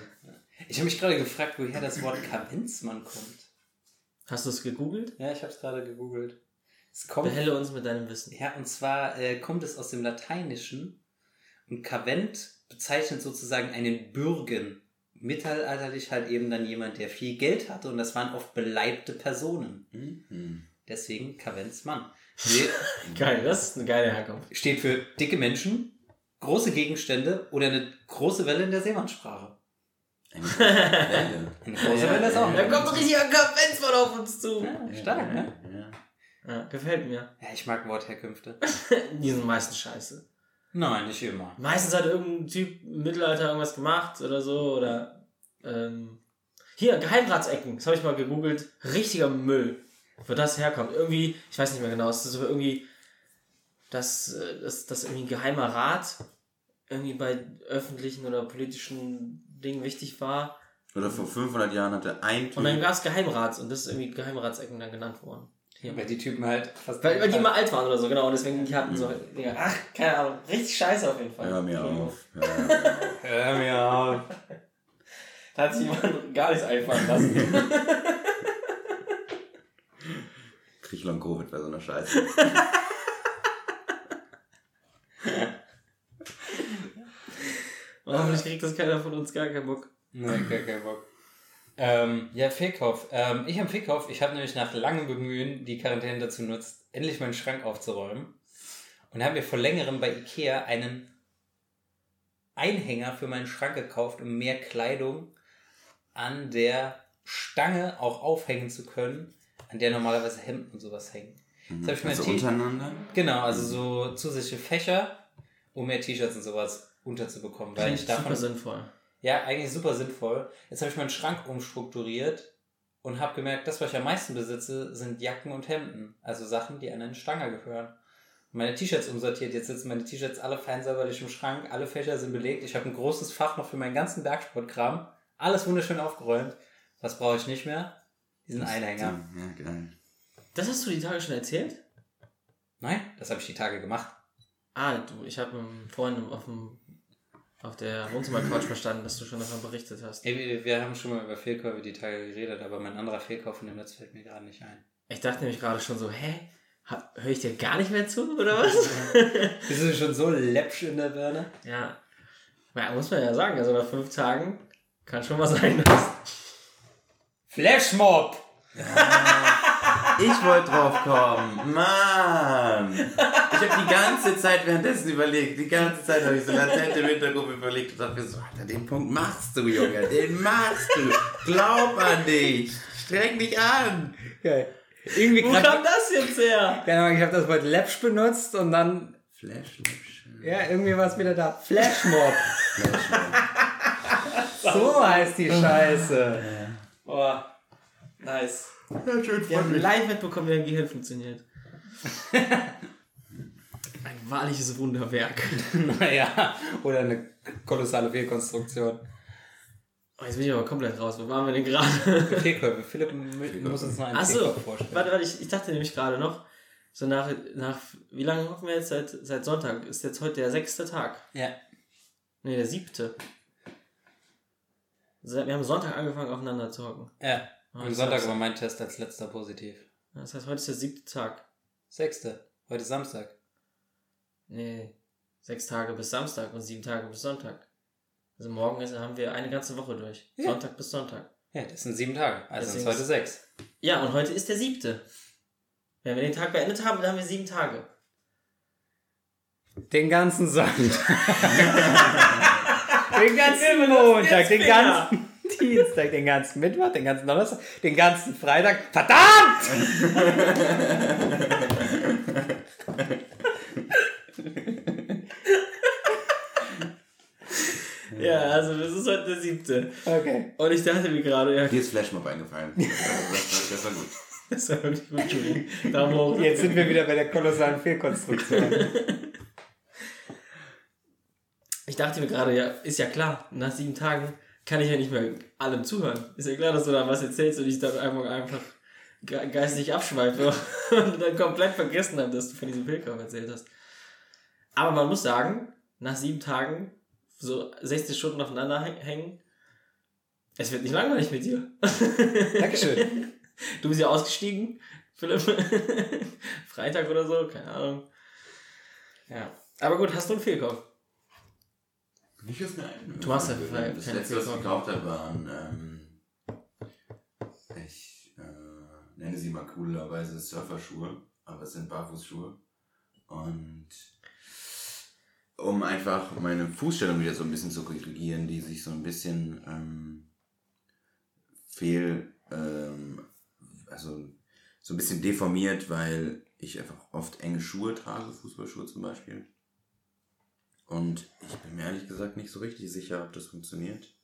ich habe mich gerade gefragt, woher das Wort Kavenzmann kommt. Hast du es gegoogelt? Ja, ich habe es gerade gegoogelt. Es kommt, Behelle uns mit deinem Wissen. ja, und zwar äh, kommt es aus dem Lateinischen und Kavent bezeichnet sozusagen einen Bürgen. Mittelalterlich halt eben dann jemand, der viel Geld hatte und das waren oft beleibte Personen. Mhm. Deswegen Kavenzmann. Nee, Geil, das ist eine geile Herkunft. steht für dicke Menschen, große Gegenstände oder eine große Welle in der Seemannssprache. Eine große Welle. Eine große Welle ist auch. Da kommt ein richtiger Kavenzmann auf uns zu. Ja, stark, ne? Ja. Ja, gefällt mir. Ja, ich mag Wortherkünfte. Die sind meistens scheiße. Nein, nicht immer. Meistens hat irgendein Typ im Mittelalter irgendwas gemacht oder so. Oder ähm, hier, Geheimratsecken. Das habe ich mal gegoogelt. Richtiger Müll. wo das herkommt. Irgendwie, ich weiß nicht mehr genau, es ist so irgendwie, dass, äh, dass irgendwie ein geheimer Rat irgendwie bei öffentlichen oder politischen Dingen wichtig war. Oder vor 500 Jahren hatte ein Typ. Und dann gab es Geheimrats und das ist irgendwie Geheimratsecken dann genannt worden. Hier. Weil die Typen halt fast. Weil, weil die immer alt waren oder so, genau, und deswegen die hatten so, Dinger. ach, keine Ahnung, richtig scheiße auf jeden Fall. Hör mir auf. Hör mir auf. Da hat sich jemand gar nichts einfallen lassen. Krieg Long Covid bei so einer Scheiße. Hoffentlich kriegt das keiner von uns gar keinen Bock. Nee, gar kein Bock. Ähm, ja, Fehlkauf. Ähm, ich am Fehlkauf, ich habe nämlich nach langem Bemühen die Quarantäne dazu genutzt, endlich meinen Schrank aufzuräumen. Und habe mir vor längerem bei Ikea einen Einhänger für meinen Schrank gekauft, um mehr Kleidung an der Stange auch aufhängen zu können, an der normalerweise Hemden und sowas hängen. Ich mir Also untereinander? Genau, also so zusätzliche Fächer, um mehr T-Shirts und sowas unterzubekommen. Weil ich davon super sinnvoll. ja, eigentlich super sinnvoll. Jetzt habe ich meinen Schrank umstrukturiert und habe gemerkt, das, was ich am meisten besitze, sind Jacken und Hemden. Also Sachen, die an eine Stange gehören. Meine T-Shirts umsortiert. Jetzt sitzen meine T-Shirts alle fein säuberlich im Schrank. Alle Fächer sind belegt. Ich habe ein großes Fach noch für meinen ganzen Bergsportkram. Alles wunderschön aufgeräumt. Was brauche ich nicht mehr? Diesen Einhänger. Ja, geil. Das hast du die Tage schon erzählt? Nein, das habe ich die Tage gemacht. Ah, du, ich habe vorhin auf, dem, auf der Wohnzimmercouch verstanden, dass du schon davon berichtet hast. Ey, wir, wir haben schon mal über Fehlkäufe die Tage geredet, aber mein anderer Fehlkauf von dem Netz fällt mir gerade nicht ein. Ich dachte nämlich gerade schon so, hä? Höre ich dir gar nicht mehr zu, oder was? Bist du schon so läppsch in der Birne? ja. ja. Muss man ja sagen, also nach fünf Tagen kann schon mal sein, dass. Flashmob! Ich wollte drauf kommen. Mann! Ich habe die ganze Zeit währenddessen überlegt. Die ganze Zeit habe ich so latent im Hintergrund überlegt und dachte mir so, Alter, den Punkt machst du, Junge. Den machst du. Glaub an dich. Streng dich an. Geil. Irgendwie Wo kam das jetzt her? Keine Ahnung, ich habe das Wort Läppsch benutzt und dann, Flashlips. ja, irgendwie war es wieder da. Flashmob. so heißt die Scheiße. Boah, nice. Ja, schön Wir haben live mitbekommen, wie dein Gehirn funktioniert. Ein wahrliches Wunderwerk. naja, oder eine kolossale Fehlkonstruktion. Oh, jetzt bin ich aber komplett raus. Wo waren wir denn gerade? Fehlkäufe. Philipp mu- muss uns noch einen Achso, vorstellen. warte, warte, ich, ich dachte nämlich gerade noch, so nach, nach, wie lange hocken wir jetzt seit, seit Sonntag? Ist jetzt heute der sechste Tag? Ja. Nee, der siebte. Seit- Wir haben Sonntag angefangen, aufeinander zu hocken. Ja. Oh, Am Sonntag war mein Test als letzter positiv. Das heißt, heute ist der siebte Tag. Sechste. Heute ist Samstag. Nee, sechs Tage bis Samstag und sieben Tage bis Sonntag. Also morgen ist, haben wir eine ganze Woche durch. Ja. Sonntag bis Sonntag. Ja, das sind sieben Tage. Also sind heute sechs. Ja, und heute ist der siebte. Wenn wir den Tag beendet haben, dann haben wir sieben Tage. Den ganzen Sonntag. den ganzen Montag, den ganzen Dienstag, den ganzen Mittwoch, den ganzen Donnerstag, den ganzen Freitag. Verdammt! Ja, also das ist heute der siebte. Okay. Und ich dachte mir gerade, ja, Dir ist Flashmob eingefallen. Das, das, das war gut. das war wirklich gut, Julian. Daumen hoch. Jetzt sind wir wieder bei der kolossalen Fehlkonstruktion. Ich dachte mir gerade, ja, ist ja klar, nach sieben Tagen kann ich ja nicht mehr allem zuhören. Ist ja klar, dass du da was erzählst und ich dann einfach, einfach ge- geistig abschweife und dann komplett vergessen habe, dass du von diesem Pilgerkauf erzählt hast. Aber man muss sagen, nach sieben Tagen so 60 Stunden aufeinander häng- hängen, es wird nicht langweilig mit dir. Dankeschön. Du bist ja ausgestiegen, Philipp. Freitag oder so, keine Ahnung. Ja. Aber gut, hast du einen Fehlkauf? Nicht mir ein. Du hast ja Das keine letzte, was ich gekauft habe, waren, ähm, ich äh, nenne sie mal coolerweise Surferschuhe, aber es sind Barfußschuhe. Und um einfach meine Fußstellung wieder so ein bisschen zu korrigieren, die sich so ein bisschen ähm, fehl, ähm, also so ein bisschen deformiert, weil ich einfach oft enge Schuhe trage, Fußballschuhe zum Beispiel. Und ich bin mir ehrlich gesagt nicht so richtig sicher, ob das funktioniert.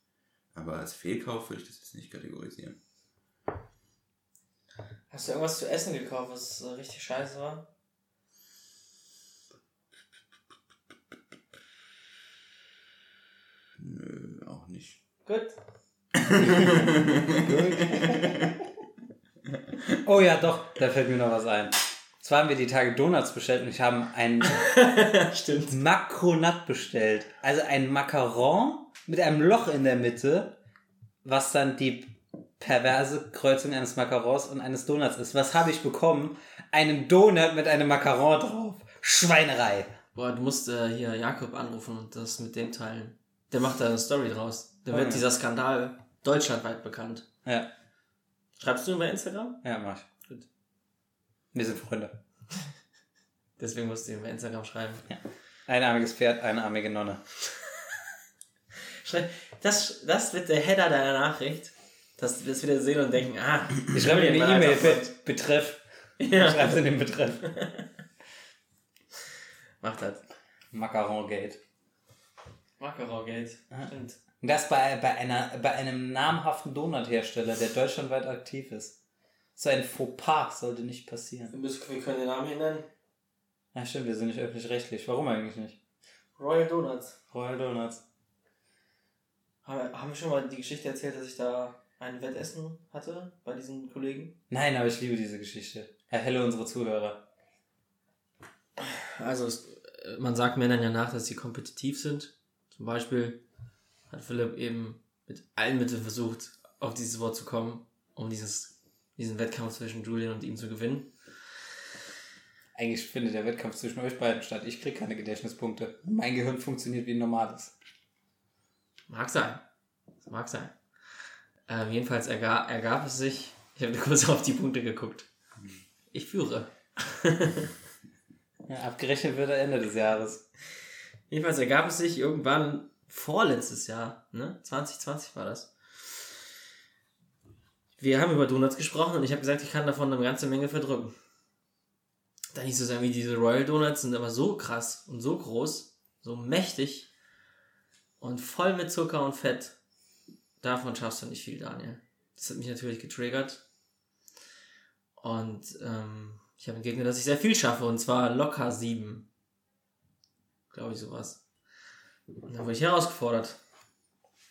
Aber als Fehlkauf würde ich das jetzt nicht kategorisieren. Hast du irgendwas zu essen gekauft, was äh, richtig scheiße war? Nö, auch nicht. Gut. Oh ja, doch, da fällt mir noch was ein. Zwar haben wir die Tage Donuts bestellt und ich habe einen. Makronat bestellt. Also ein Macaron mit einem Loch in der Mitte, was dann die perverse Kreuzung eines Macarons und eines Donuts ist. Was habe ich bekommen? Einen Donut mit einem Macaron drauf. Schweinerei. Boah, du musst äh, hier Jakob anrufen und das mit dem teilen. Der macht da eine Story draus. Da wird Okay. dieser Skandal deutschlandweit bekannt. Ja, Schreibst du ihn bei Instagram? ja, mach ich. Wir sind Freunde. Deswegen musst du ihn bei Instagram schreiben. Einarmiges Pferd, einarmige Nonne. Das, das wird der Header deiner Nachricht. Dass wir es wieder sehen und denken, ah, Ich schreibe dir eine E-Mail, Betreff. Ja. Schreib's in den Betreff. Macht das. Macaron Gate. Macaron-Geld. Stimmt. Und das bei, bei, einer, bei einem namhaften Donuthersteller, der deutschlandweit aktiv ist. So ein Fauxpas sollte nicht passieren. Wir, müssen, wir können den Namen hier nennen. Ja, stimmt, wir sind nicht öffentlich-rechtlich. Warum eigentlich nicht? Royal Donuts. Royal Donuts. Haben haben wir schon mal die Geschichte erzählt, dass ich da ein Wettessen hatte bei diesen Kollegen? Nein, aber ich liebe diese Geschichte. Erhelle unsere Zuhörer. Also, es, äh, man sagt Männern ja nach, dass sie kompetitiv sind. Zum Beispiel hat Philipp eben mit allen Mitteln versucht, auf dieses Wort zu kommen, um dieses, diesen Wettkampf zwischen Julian und ihm zu gewinnen. Eigentlich findet der Wettkampf zwischen euch beiden statt. Ich kriege keine Gedächtnispunkte. Mein Gehirn funktioniert wie ein normales. Mag sein. Das mag sein. Ähm, jedenfalls erga ergab es sich, ich habe kurz auf die Punkte geguckt. Ich führe. Ja, abgerechnet wird er Ende des Jahres. Jedenfalls ergab es sich irgendwann vorletztes Jahr, ne? 2020 war das. Wir haben über Donuts gesprochen und ich habe gesagt, ich kann davon eine ganze Menge verdrücken. Dann hieß es irgendwie, diese Royal Donuts sind aber so krass und so groß, so mächtig und voll mit Zucker und Fett. Davon schaffst du nicht viel, Daniel. Das hat mich natürlich getriggert. Und ähm, ich habe entgegnet, dass ich sehr viel schaffe und zwar locker sieben. Glaube ich sowas. Und dann wurde ich herausgefordert.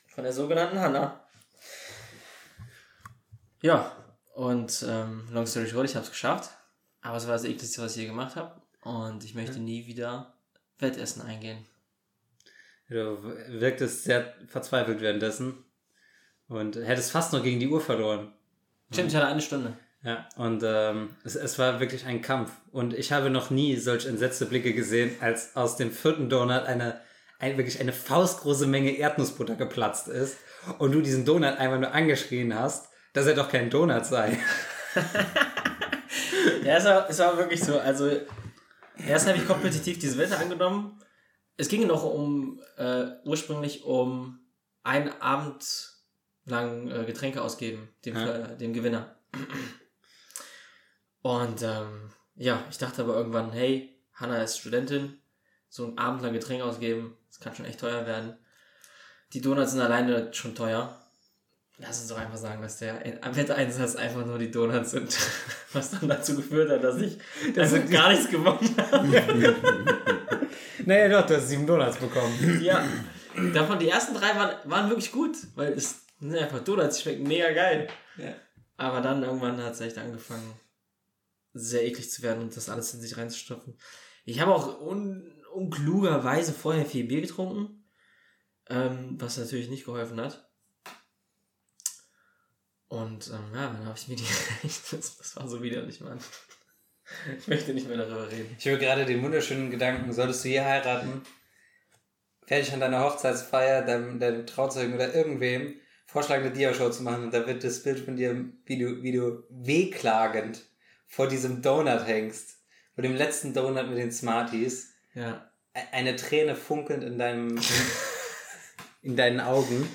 Von der sogenannten Hanna. Ja, und ähm, long story short, ich habe es geschafft. Aber es war das ekligste, was ich je gemacht habe. Und ich möchte nie wieder Wettessen eingehen. Du wirktest sehr verzweifelt währenddessen und hättest fast noch gegen die Uhr verloren. Stimmt, ich hatte eine Stunde. Ja, und ähm, es, es war wirklich ein Kampf. Und ich habe noch nie solch entsetzte Blicke gesehen, als aus dem vierten Donut eine, ein, wirklich eine faustgroße Menge Erdnussbutter geplatzt ist und du diesen Donut einfach nur angeschrien hast, dass er doch kein Donut sei. Ja, es war, es war wirklich so. Also, erst habe ich kompetitiv dieses Wetter angenommen. Es ging noch um, äh, ursprünglich um einen Abend lang äh, Getränke ausgeben, dem, Ja. äh, dem Gewinner. Und ähm, ja, ich dachte aber irgendwann, hey, Hanna ist Studentin, so einen Abend lang Getränke ausgeben, das kann schon echt teuer werden. Die Donuts sind alleine schon teuer. Lass uns doch einfach sagen, dass der am Wetteinsatz einfach nur die Donuts sind. Was dann dazu geführt hat, dass ich Das also gar nichts gewonnen habe. Naja, doch, du hast sieben Donuts bekommen. ja. Davon die ersten drei waren, waren wirklich gut, weil es sind einfach Donuts, die schmecken mega geil. Ja. Aber dann irgendwann hat es echt angefangen, sehr eklig zu werden und das alles in sich reinzustopfen. Ich habe auch un unklugerweise vorher viel Bier getrunken, ähm, was natürlich nicht geholfen hat. Und ähm, ja, dann habe ich mir die. das, das war so widerlich, Mann. Ich möchte nicht mehr darüber reden. Ich höre gerade den wunderschönen Gedanken, solltest du hier heiraten, werde ich an deiner Hochzeitsfeier, deinem, deinem Trauzeugen oder irgendwem vorschlagen, eine Dia-Show zu machen und da wird das Bild von dir, wie du, wie du wehklagend vor diesem Donut hängst, vor dem letzten Donut mit den Smarties, Ja. eine Träne funkelnd in deinem, in, in deinen Augen,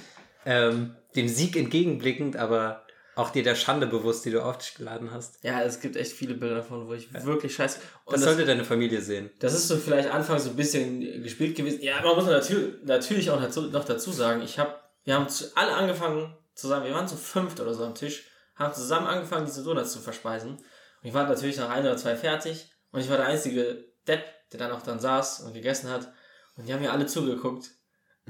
ähm, dem Sieg entgegenblickend, aber auch dir der Schande bewusst, die du auf dich geladen hast. Ja, es gibt echt viele Bilder davon, wo ich wirklich scheiße. Und Das das, sollte deine Familie sehen. das ist so vielleicht anfangs so ein bisschen gespielt gewesen. Ja, man muss natürlich, natürlich auch dazu, noch dazu sagen, ich habe, wir haben zu, alle angefangen zusammen, wir waren so fünft oder so am Tisch, haben zusammen angefangen, diese Donuts zu verspeisen. Und ich war natürlich nach ein oder zwei fertig. Und ich war der einzige Depp, der dann auch dann saß und gegessen hat. Und die haben mir alle zugeguckt.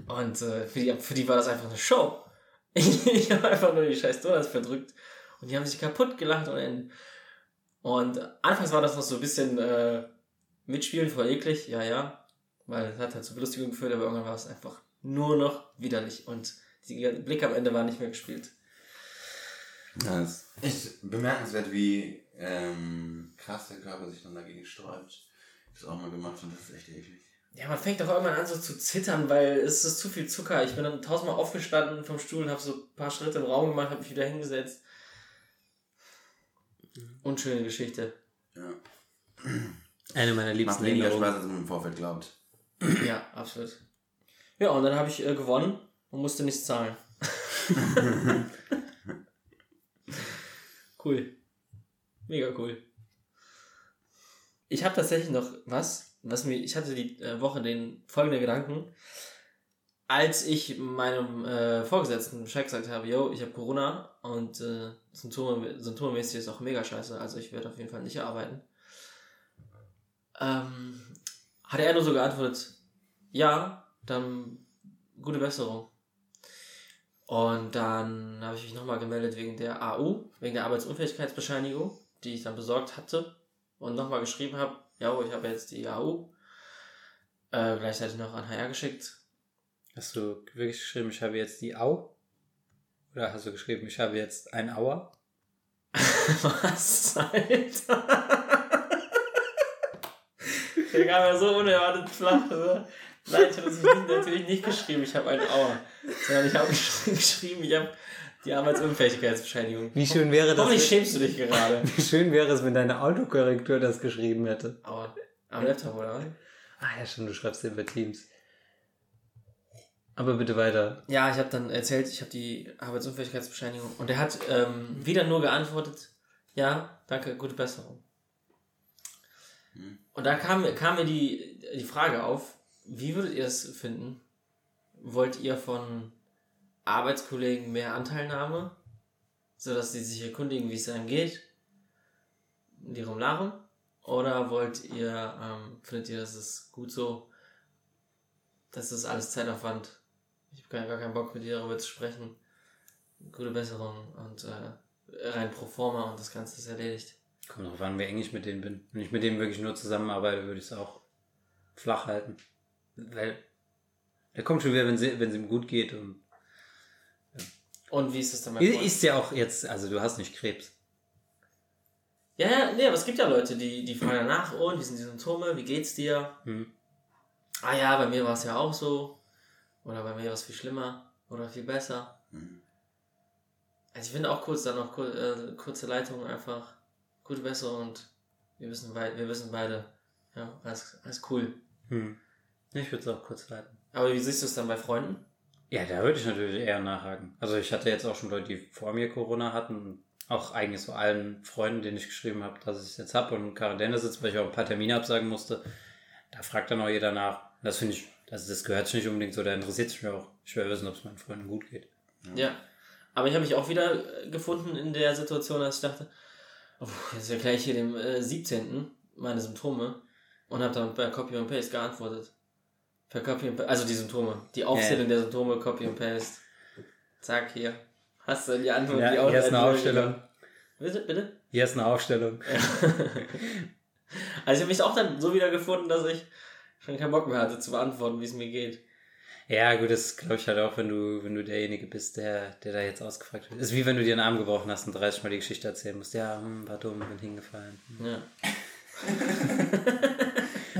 Und äh, für, die, für die war das einfach eine Show. Ich, ich habe einfach nur die scheiß Donuts verdrückt. Und die haben sich kaputt gelacht ohne Ende. Und anfangs war das noch so ein bisschen äh, mitspielen, voll eklig, ja, ja. Weil es hat halt zur Belustigung geführt, aber irgendwann war es einfach nur noch widerlich. Und der Blick am Ende war nicht mehr gespielt. Ja, es ist bemerkenswert, wie ähm, krass der Körper sich dann dagegen sträubt. Das auch mal gemacht und das ist echt eklig. Ja, man fängt doch irgendwann an so zu zittern, weil es ist zu viel Zucker. Ich bin dann tausendmal aufgestanden vom Stuhl, habe so ein paar Schritte im Raum gemacht, habe mich wieder hingesetzt. Unschöne Geschichte. Ja. Eine meiner Macht liebsten weniger Erinnerungen. Spaß, als man im Vorfeld glaubt. Ja, absolut. Ja, und dann habe ich äh, gewonnen und musste nichts zahlen. cool. Mega cool. Ich habe tatsächlich noch was, was mir, ich hatte die äh, Woche den folgenden Gedanken, als ich meinem äh, Vorgesetzten Bescheid gesagt habe, yo, ich habe Corona und äh, Symptome, symptommäßig ist auch mega scheiße, also ich werde auf jeden Fall nicht arbeiten. Ähm, hat er nur so geantwortet, ja, dann gute Besserung. Und dann habe ich mich nochmal gemeldet wegen der AU, wegen der Arbeitsunfähigkeitsbescheinigung, die ich dann besorgt hatte und nochmal geschrieben habe, ja, ich habe jetzt die AU, äh, gleichzeitig noch an HR geschickt. Hast du wirklich geschrieben, ich habe jetzt die Au? Oder hast du geschrieben, ich habe jetzt ein Auer? Was, Alter? Der kam ja so unerwartet flach. Oder? Nein, ich habe das natürlich nicht geschrieben, ich habe ein Auer. Sondern ich habe geschrieben, ich habe die Arbeitsunfähigkeitsbescheinigung. Wie schön wäre das, Hoffentlich schämst du dich gerade. wie schön wäre es, wenn deine Autokorrektur das geschrieben hätte. Auer. Am Laptop, oder? Ah ja, schon, du schreibst ja über Teams. Aber bitte weiter. Ja, ich habe dann erzählt, ich habe die Arbeitsunfähigkeitsbescheinigung. Und er hat ähm, wieder nur geantwortet, ja, danke, gute Besserung. Und da kam, kam mir die, die Frage auf, wie würdet ihr es finden? Wollt ihr von Arbeitskollegen mehr Anteilnahme, sodass sie sich erkundigen, wie es einem geht, in ihrem Nahrung? Oder wollt ihr, ähm, findet ihr, das ist gut so, das ist alles Zeitaufwand? Ich habe gar, keinen Bock mit dir darüber zu sprechen. Gute Besserung und äh, rein pro forma und das Ganze ist erledigt. Kommt drauf an, wie eng ich mit denen bin. Wenn ich mit denen wirklich nur zusammenarbeite, würde ich es auch flach halten. Weil der kommt schon wieder, wenn es ihm gut geht. Und Und wie ist es dann bei ist, Freunden? ist ja auch jetzt, also du hast nicht Krebs. Ja, ja, nee, aber es gibt ja Leute, die, die fragen danach, und wie sind die Symptome, wie geht's dir? Hm. Ah ja, bei mir war es ja auch so. Oder bei mir war es viel schlimmer oder viel besser. Mhm. Also ich finde auch kurz dann noch kur äh, kurze Leitung einfach gute Besserung und wir wissen, beid wir wissen beide. Ja, alles, alles cool. Hm. Ich würde es auch kurz halten. Aber wie siehst du es dann bei Freunden? Ja, da würde ich natürlich eher nachhaken. Also ich hatte jetzt auch schon Leute, die vor mir Corona hatten. Auch eigentlich so allen Freunden, denen ich geschrieben habe, dass ich es jetzt habe und in Quarantäne sitze, weil ich auch ein paar Termine absagen musste. Da fragt dann auch jeder nach. Das finde ich, also das gehört sich nicht unbedingt so, da interessiert sich mir auch. Ich will wissen, ob es meinen Freunden gut geht. Ja. Aber ich habe mich auch wieder äh, gefunden in der Situation, als ich dachte, oh, jetzt erkläre ich hier dem äh, 17. meine Symptome und habe dann bei Copy und Paste geantwortet. Per Copy und Pa- also die Symptome. Die Aufzählung der Symptome, Copy und Paste. Zack, hier. Hast du die Antwort, Ja, die hier ist eine Aufstellung. Bitte, bitte? Hier ist eine Aufstellung. Also ich habe mich auch dann so wieder gefunden, dass ich schon keinen Bock mehr hatte zu beantworten, wie es mir geht. Ja, gut, das glaube ich halt auch, wenn du, wenn du derjenige bist, der, der da jetzt ausgefragt wird. Ist wie wenn du dir einen Arm gebrochen hast und 30 Mal die Geschichte erzählen musst. Ja, hm, war dumm, bin hingefallen. Ja.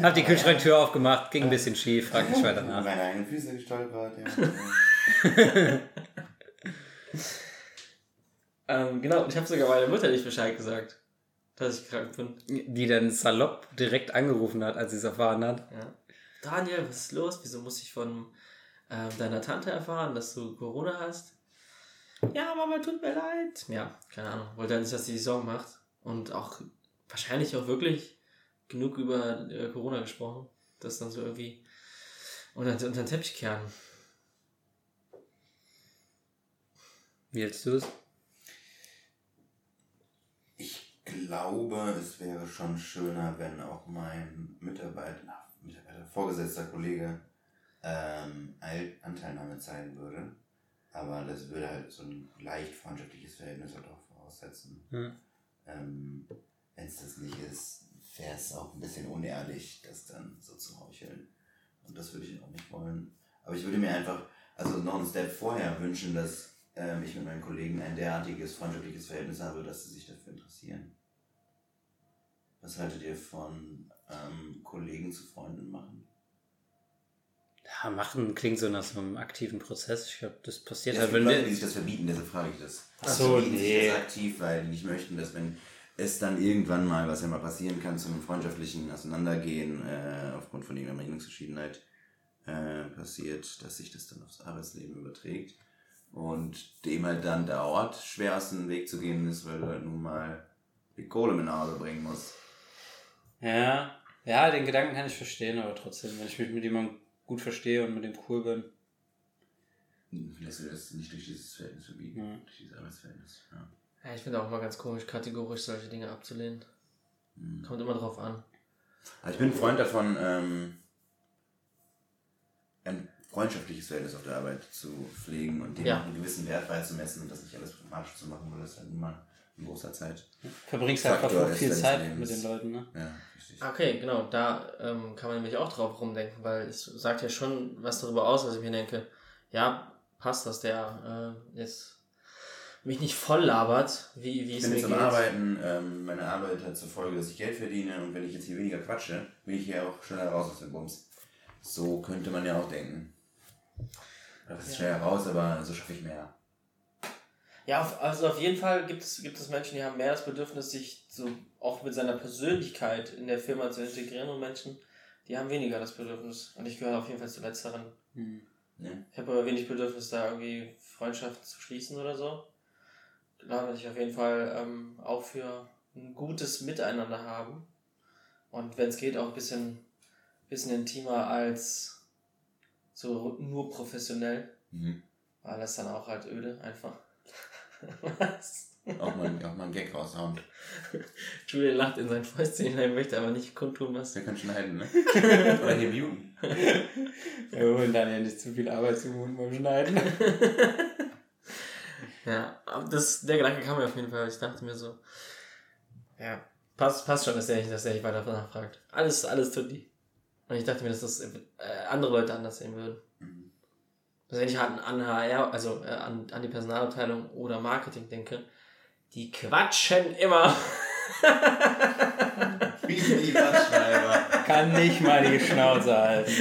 Hab die Kühlschranktür aufgemacht, ging ein bisschen schief, frag nicht weiter nach. Meine eigenen Füße gestolpert, ja. Ähm, genau, und ich habe sogar meiner Mutter nicht Bescheid gesagt, dass ich krank bin. Die dann salopp direkt angerufen hat, als sie es erfahren hat. Ja. Daniel, was ist los? Wieso muss ich von ähm, deiner Tante erfahren, dass du Corona hast? Ja, Mama, tut mir leid. Ja, keine Ahnung. Wollte halt nicht, dass sie sich Sorgen macht. Und auch wahrscheinlich auch wirklich genug über äh, Corona gesprochen. Das dann so irgendwie unter, unter den Teppich kehren. Wie hältst du es? glaube, es wäre schon schöner, wenn auch mein Mitarbeiter, na, Mitarbeiter Vorgesetzter Kollege ähm, Anteilnahme zeigen würde. Aber das würde halt so ein leicht freundschaftliches Verhältnis halt auch voraussetzen. Hm. Ähm, Wenn es das nicht ist, wäre es auch ein bisschen unehrlich, das dann so zu heucheln. Und das würde ich auch nicht wollen. Aber ich würde mir einfach, also noch einen Step vorher wünschen, dass ähm, ich mit meinen Kollegen ein derartiges freundschaftliches Verhältnis habe, dass sie sich dafür interessieren. Was haltet ihr von ähm, Kollegen zu Freunden machen? Ja, machen klingt so nach so einem aktiven Prozess. Ich glaube, das passiert Ja, halt, wenn Leute, wir. die sich das verbieten, deshalb frage ich das. Ach so, nee. das aktiv, weil die nicht möchten, dass wenn es dann irgendwann mal, was ja mal passieren kann, zu einem freundschaftlichen Auseinandergehen äh, aufgrund von irgendeiner Meinungsverschiedenheit äh, passiert, dass sich das dann aufs Arbeitsleben überträgt und dem halt dann dauert, schwer aus dem Weg zu gehen ist, weil du halt nun mal die Kohle mit nach Hause bringen musst. Ja, ja, den Gedanken kann ich verstehen, aber trotzdem, wenn ich mich mit jemandem gut verstehe und mit dem cool bin. Lässt du das nicht durch dieses Verhältnis verbieten, Ja. durch dieses Arbeitsverhältnis. Ja. Ja, ich finde auch mal ganz komisch, kategorisch solche Dinge abzulehnen. Mhm. Kommt immer drauf an. Also ich bin ein Freund davon, ähm, ein freundschaftliches Verhältnis auf der Arbeit zu pflegen und dem Ja. auch einen gewissen Wert beizumessen und das nicht alles problematisch zu machen, weil das halt immer ein großer Zeit. Verbringst halt einfach viel Zeit Lebens. mit den Leuten, ne? Ja, richtig. Okay, genau, da ähm, kann man nämlich auch drauf rumdenken, weil es sagt ja schon was darüber aus, was ich mir denke, ja, passt, dass der äh, jetzt mich nicht voll labert, wie, wie Ich es bin mir jetzt geht. am Arbeiten, ähm, meine Arbeit hat zur Folge, dass ich Geld verdiene und wenn ich jetzt hier weniger quatsche, bin ich hier auch schneller raus aus dem Bums. So könnte man ja auch denken. Das ist Ja. schneller raus, aber so schaffe ich mehr. Ja, auf, also auf jeden Fall gibt es, gibt es Menschen, die haben mehr das Bedürfnis, sich so auch mit seiner Persönlichkeit in der Firma zu integrieren und Menschen, die haben weniger das Bedürfnis. Und ich gehöre auf jeden Fall zu letzteren. Hm. Ne? Ich habe aber wenig Bedürfnis, da irgendwie Freundschaften zu schließen oder so. Da würde ich auf jeden Fall ähm, auch für ein gutes Miteinander haben. Und wenn es geht, auch ein bisschen, bisschen intimer als so nur professionell. Mhm. Weil das dann auch halt öde einfach. Was? Auch, mal, auch mal einen Gag raushauen. Julian lacht in sein Fäustchen hinein, möchte aber nicht kundtun, was. Wir können schneiden, ne? Oder hier muten. Wir holen dann ja nicht zu viel Arbeit zum Mund beim Schneiden. Ja, aber das, der Gedanke kam mir auf jeden Fall. Ich dachte mir so, ja, passt, passt schon, dass der, nicht- dass der nicht weiter nachfragt. Alles, alles tut die. Und ich dachte mir, dass das äh, andere Leute anders sehen würden. Also wenn ich an, an HR, also äh, an, an die Personalabteilung oder Marketing denke, die quatschen immer. Wie die Waschschreiber. Kann nicht mal die Schnauze halten.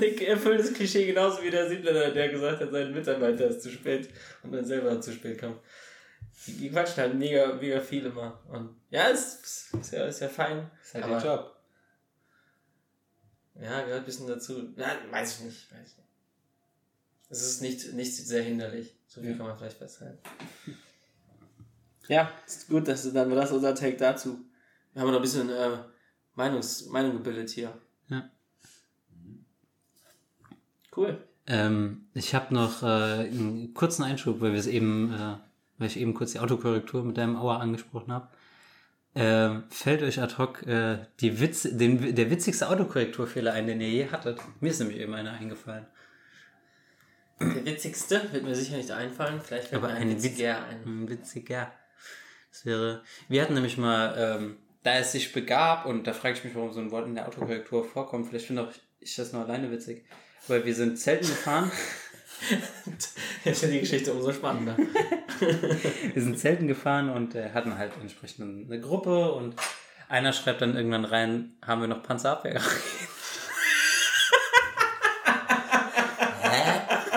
Ich erfüllt das Klischee genauso wie der Siebländer, der gesagt hat, sein Mitarbeiter ist zu spät und dann selber zu spät kam. Die, die quatschen halt mega, mega viel immer. Und ja, ist, ist, ja, ist ja fein. Ist halt Aber- ihr Job. Ja, gehört ein bisschen dazu. Na, weiß ich nicht, weiß ich nicht. Es ist nicht, nicht sehr hinderlich. So viel kann man vielleicht festhalten. Ja, ist gut, dass du dann das ist unser Take dazu. Wir haben noch ein bisschen äh, Meinungs, Meinung gebildet hier. Ja. Cool. Ähm, ich habe noch äh, einen kurzen Einschub, weil wir es eben, äh, weil ich eben kurz die Autokorrektur mit deinem Auer angesprochen habe. Ähm, fällt euch ad hoc äh, die Witz, den, der witzigste Autokorrekturfehler ein, den ihr je hattet? Mir ist nämlich eben einer eingefallen. Der witzigste wird mir sicher nicht einfallen. Vielleicht fällt Aber mir ein ein witziger ein. Hm, witziger. Das wäre. Wir hatten nämlich mal, ähm, da es sich begab, und da frage ich mich, warum so ein Wort in der Autokorrektur vorkommt. Vielleicht finde auch ich das nur alleine witzig. Weil wir sind Zelten gefahren. Jetzt wird die Geschichte umso spannender. wir sind Zelten gefahren und äh, hatten halt entsprechend eine Gruppe und einer schreibt dann irgendwann rein, haben wir noch Panzerabwehr.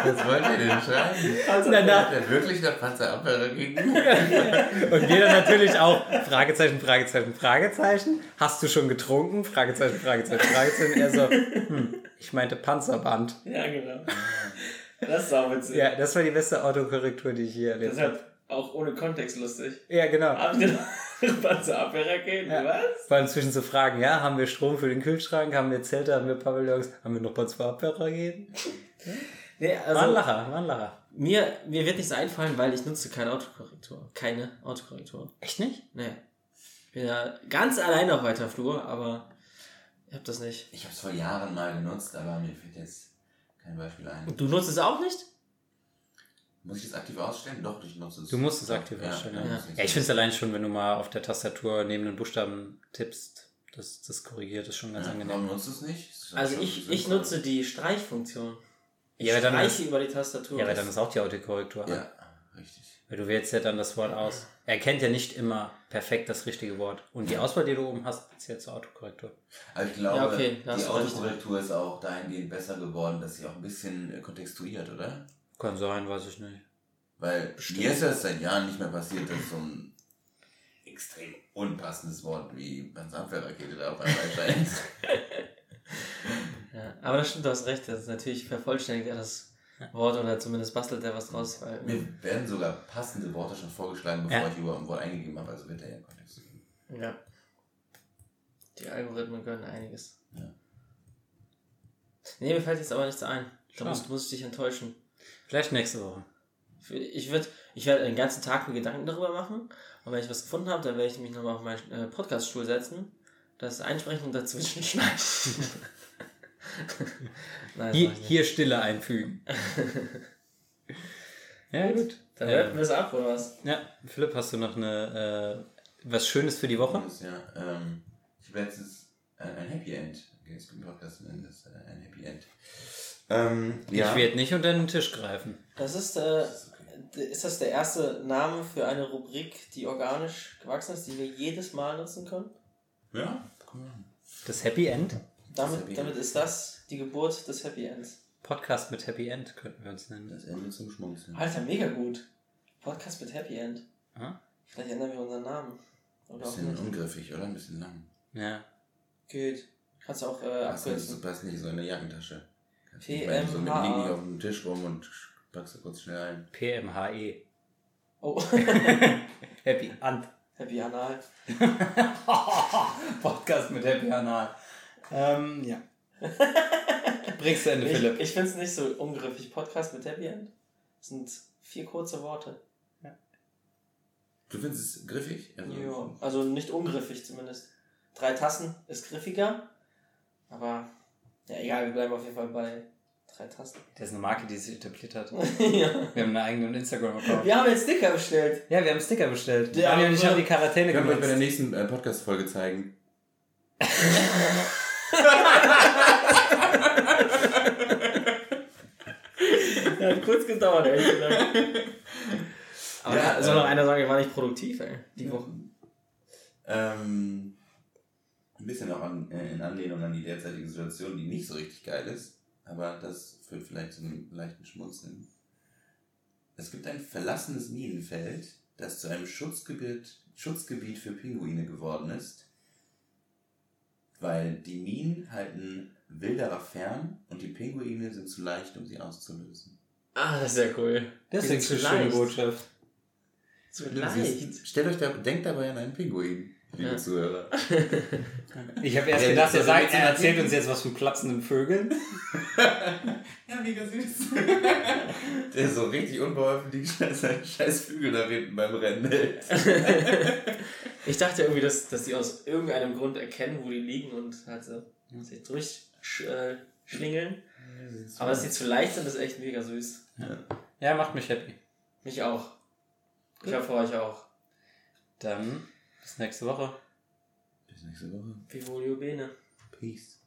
Was wollt ihr denn schreiben? Danach, Hat er wirklich nach Panzerabwehr gegen? Und dann natürlich auch Fragezeichen, Fragezeichen, Fragezeichen. Hast du schon getrunken? Fragezeichen, Fragezeichen, Fragezeichen. Er so, hm, ich meinte Panzerband. ja, genau. Das ist auch witzig. Ja, das war die beste Autokorrektur, die ich hier erlebt habe. halt auch ohne Kontext lustig. Ja, genau. Habt ihr Panzerabwehrraketen? Ja. Was? Vor allem zwischen zu fragen, ja, haben wir Strom für den Kühlschrank, haben wir Zelte, haben wir Pavillons, haben wir noch Panzerabwehrraketen? Nee, War ein also Lacher, war ein Lacher. mir, mir wird nichts einfallen, weil ich nutze keine Autokorrektur. Keine Autokorrektur. Echt nicht? Nee. Ich bin ja ganz alleine auf weiter Flur, aber ich hab das nicht. Ich habe es vor Jahren mal genutzt, aber mir fällt jetzt kein Beispiel ein. Du nutzt es auch nicht? Muss ich es aktiv ausstellen? Doch, ich nutze es. Du musst es aktiv ausstellen, ja. Ja. Ja, ich finde es allein schon, wenn du mal auf der Tastatur neben den Buchstaben tippst, das, das korrigiert ist schon ganz ja, angenehm. Warum nutzt du es nicht? Also ich, ich nutze die Streichfunktion. Ja, aber dann ist- über die Tastatur. Ja, weil dann ist auch die Autokorrektur. Ja, richtig. Weil du wählst ja dann das Wort aus. Er kennt ja nicht immer perfekt das richtige Wort. Und die Auswahl, die du oben hast, zählt zur Autokorrektur. Aber ich glaube, Ja, okay, die. Autokorrektur ist auch dahingehend besser geworden, dass sie auch ein bisschen äh, kontextuiert, oder? Kann sein, weiß ich nicht. Weil mir ist das seit Jahren nicht mehr passiert, dass so ein extrem unpassendes Wort wie Panzerabwehrrakete da auf einmal erscheint. Ja, aber das stimmt, du hast recht. Das ist natürlich vervollständigt er das Wort oder zumindest bastelt er was draus. Weil, Mir werden sogar passende Worte schon vorgeschlagen, bevor Ja. ich überhaupt ein Wort eingegeben habe, also wird er ja kontextuiert. ja. Die Algorithmen können einiges. Ja. Nee, mir fällt jetzt aber nichts ein. Da Schade. muss, muss ich dich enttäuschen. Vielleicht nächste Woche. Ich würde ich werd den ganzen Tag mir Gedanken darüber machen. Und wenn ich was gefunden habe, dann werde ich mich nochmal auf meinen äh, Podcaststuhl setzen, das einsprechen und dazwischen schneiden. Nein, Hier, hier Stille einfügen. ja, gut. Dann Ähm, rappen wir es ab, oder was? ja, Philipp, hast du noch eine, äh, was Schönes für die Woche? Ja, ähm, ich habe letztens äh, ein Happy End. Okay, es gibt nennen das äh, ein Happy End. Ähm, Ich werde nicht unter den Tisch greifen. Das ist, äh, ist das der erste Name für eine Rubrik, die organisch gewachsen ist, die wir jedes Mal nutzen können? Ja. Das Happy End? Damit, damit ist das die Geburt des Happy Ends. Podcast mit Happy End könnten wir uns nennen. Das Ende zum Schmunzeln. Alter, mega gut. Podcast mit Happy End. Ah? Vielleicht ändern wir unseren Namen. Oder bisschen ungriffig, oder? Ein bisschen lang. Ja. Geht. Kannst du auch äh, abkürzen. passt nicht so in der Jackentasche. Kannst PMH. So mit liegen nicht auf dem Tisch rum und packst du kurz schnell ein. PMHE. Oh, Happy End. Happy Anal. Podcast mit Happy Anal. Ähm, ja. Bringst du Ende, Ich, Philipp. ich finde es nicht so ungriffig. Podcast mit Happy End. Das sind vier kurze Worte. Du findest es griffig? Also, Ja, also nicht ungriffig zumindest. Drei Tassen ist griffiger, aber ja, egal, wir bleiben auf jeden Fall bei drei Tassen. Das ist eine Marke, die sich etabliert hat. ja. Wir haben einen eigenen Instagram-Account. Wir haben jetzt Sticker bestellt. Ja, wir haben Sticker bestellt. Ja, Daniel und ich aber- haben die Quarantäne Ich kann euch bei der nächsten äh, Podcast-Folge zeigen. Ja, hat kurz gedauert, ehrlich gesagt. Aber Ja, ja, soll noch äh, einer sagen, ich war nicht produktiv, ey, die Woche. Ähm, ein bisschen auch an, äh, in Anlehnung an die derzeitige Situation, die nicht so richtig geil ist, aber das führt vielleicht zu einem leichten Schmunzeln. Es gibt ein verlassenes Minenfeld, das zu einem Schutzgebiet, Schutzgebiet für Pinguine geworden ist, weil die Minen halten Wilderer fern und die Pinguine sind zu leicht, um sie auszulösen. Ah, das ist ja cool. Das ist eine schöne. Botschaft. Zu leicht. ist- Stellt euch da, denkt dabei an einen Pinguin, liebe Ja. Zuhörer. Ich habe erst Ja, gedacht, er, sagt, er erzählt uns jetzt was von klappenden Vögeln. Ja, mega süß. Der so richtig unbeholfen die scheiß, scheiß Flügel da hinten beim Rennen hält. Ich dachte irgendwie, dass, dass die aus irgendeinem Grund erkennen, wo die liegen und halt so sich durchschlingeln. Äh, schlingeln. Aber dass die zu leicht sind, ist echt mega süß. Ja, macht mich happy. Mich auch. Ich hoffe euch auch. Dann bis nächste Woche. Bis nächste Woche. Vivolio bene. Peace.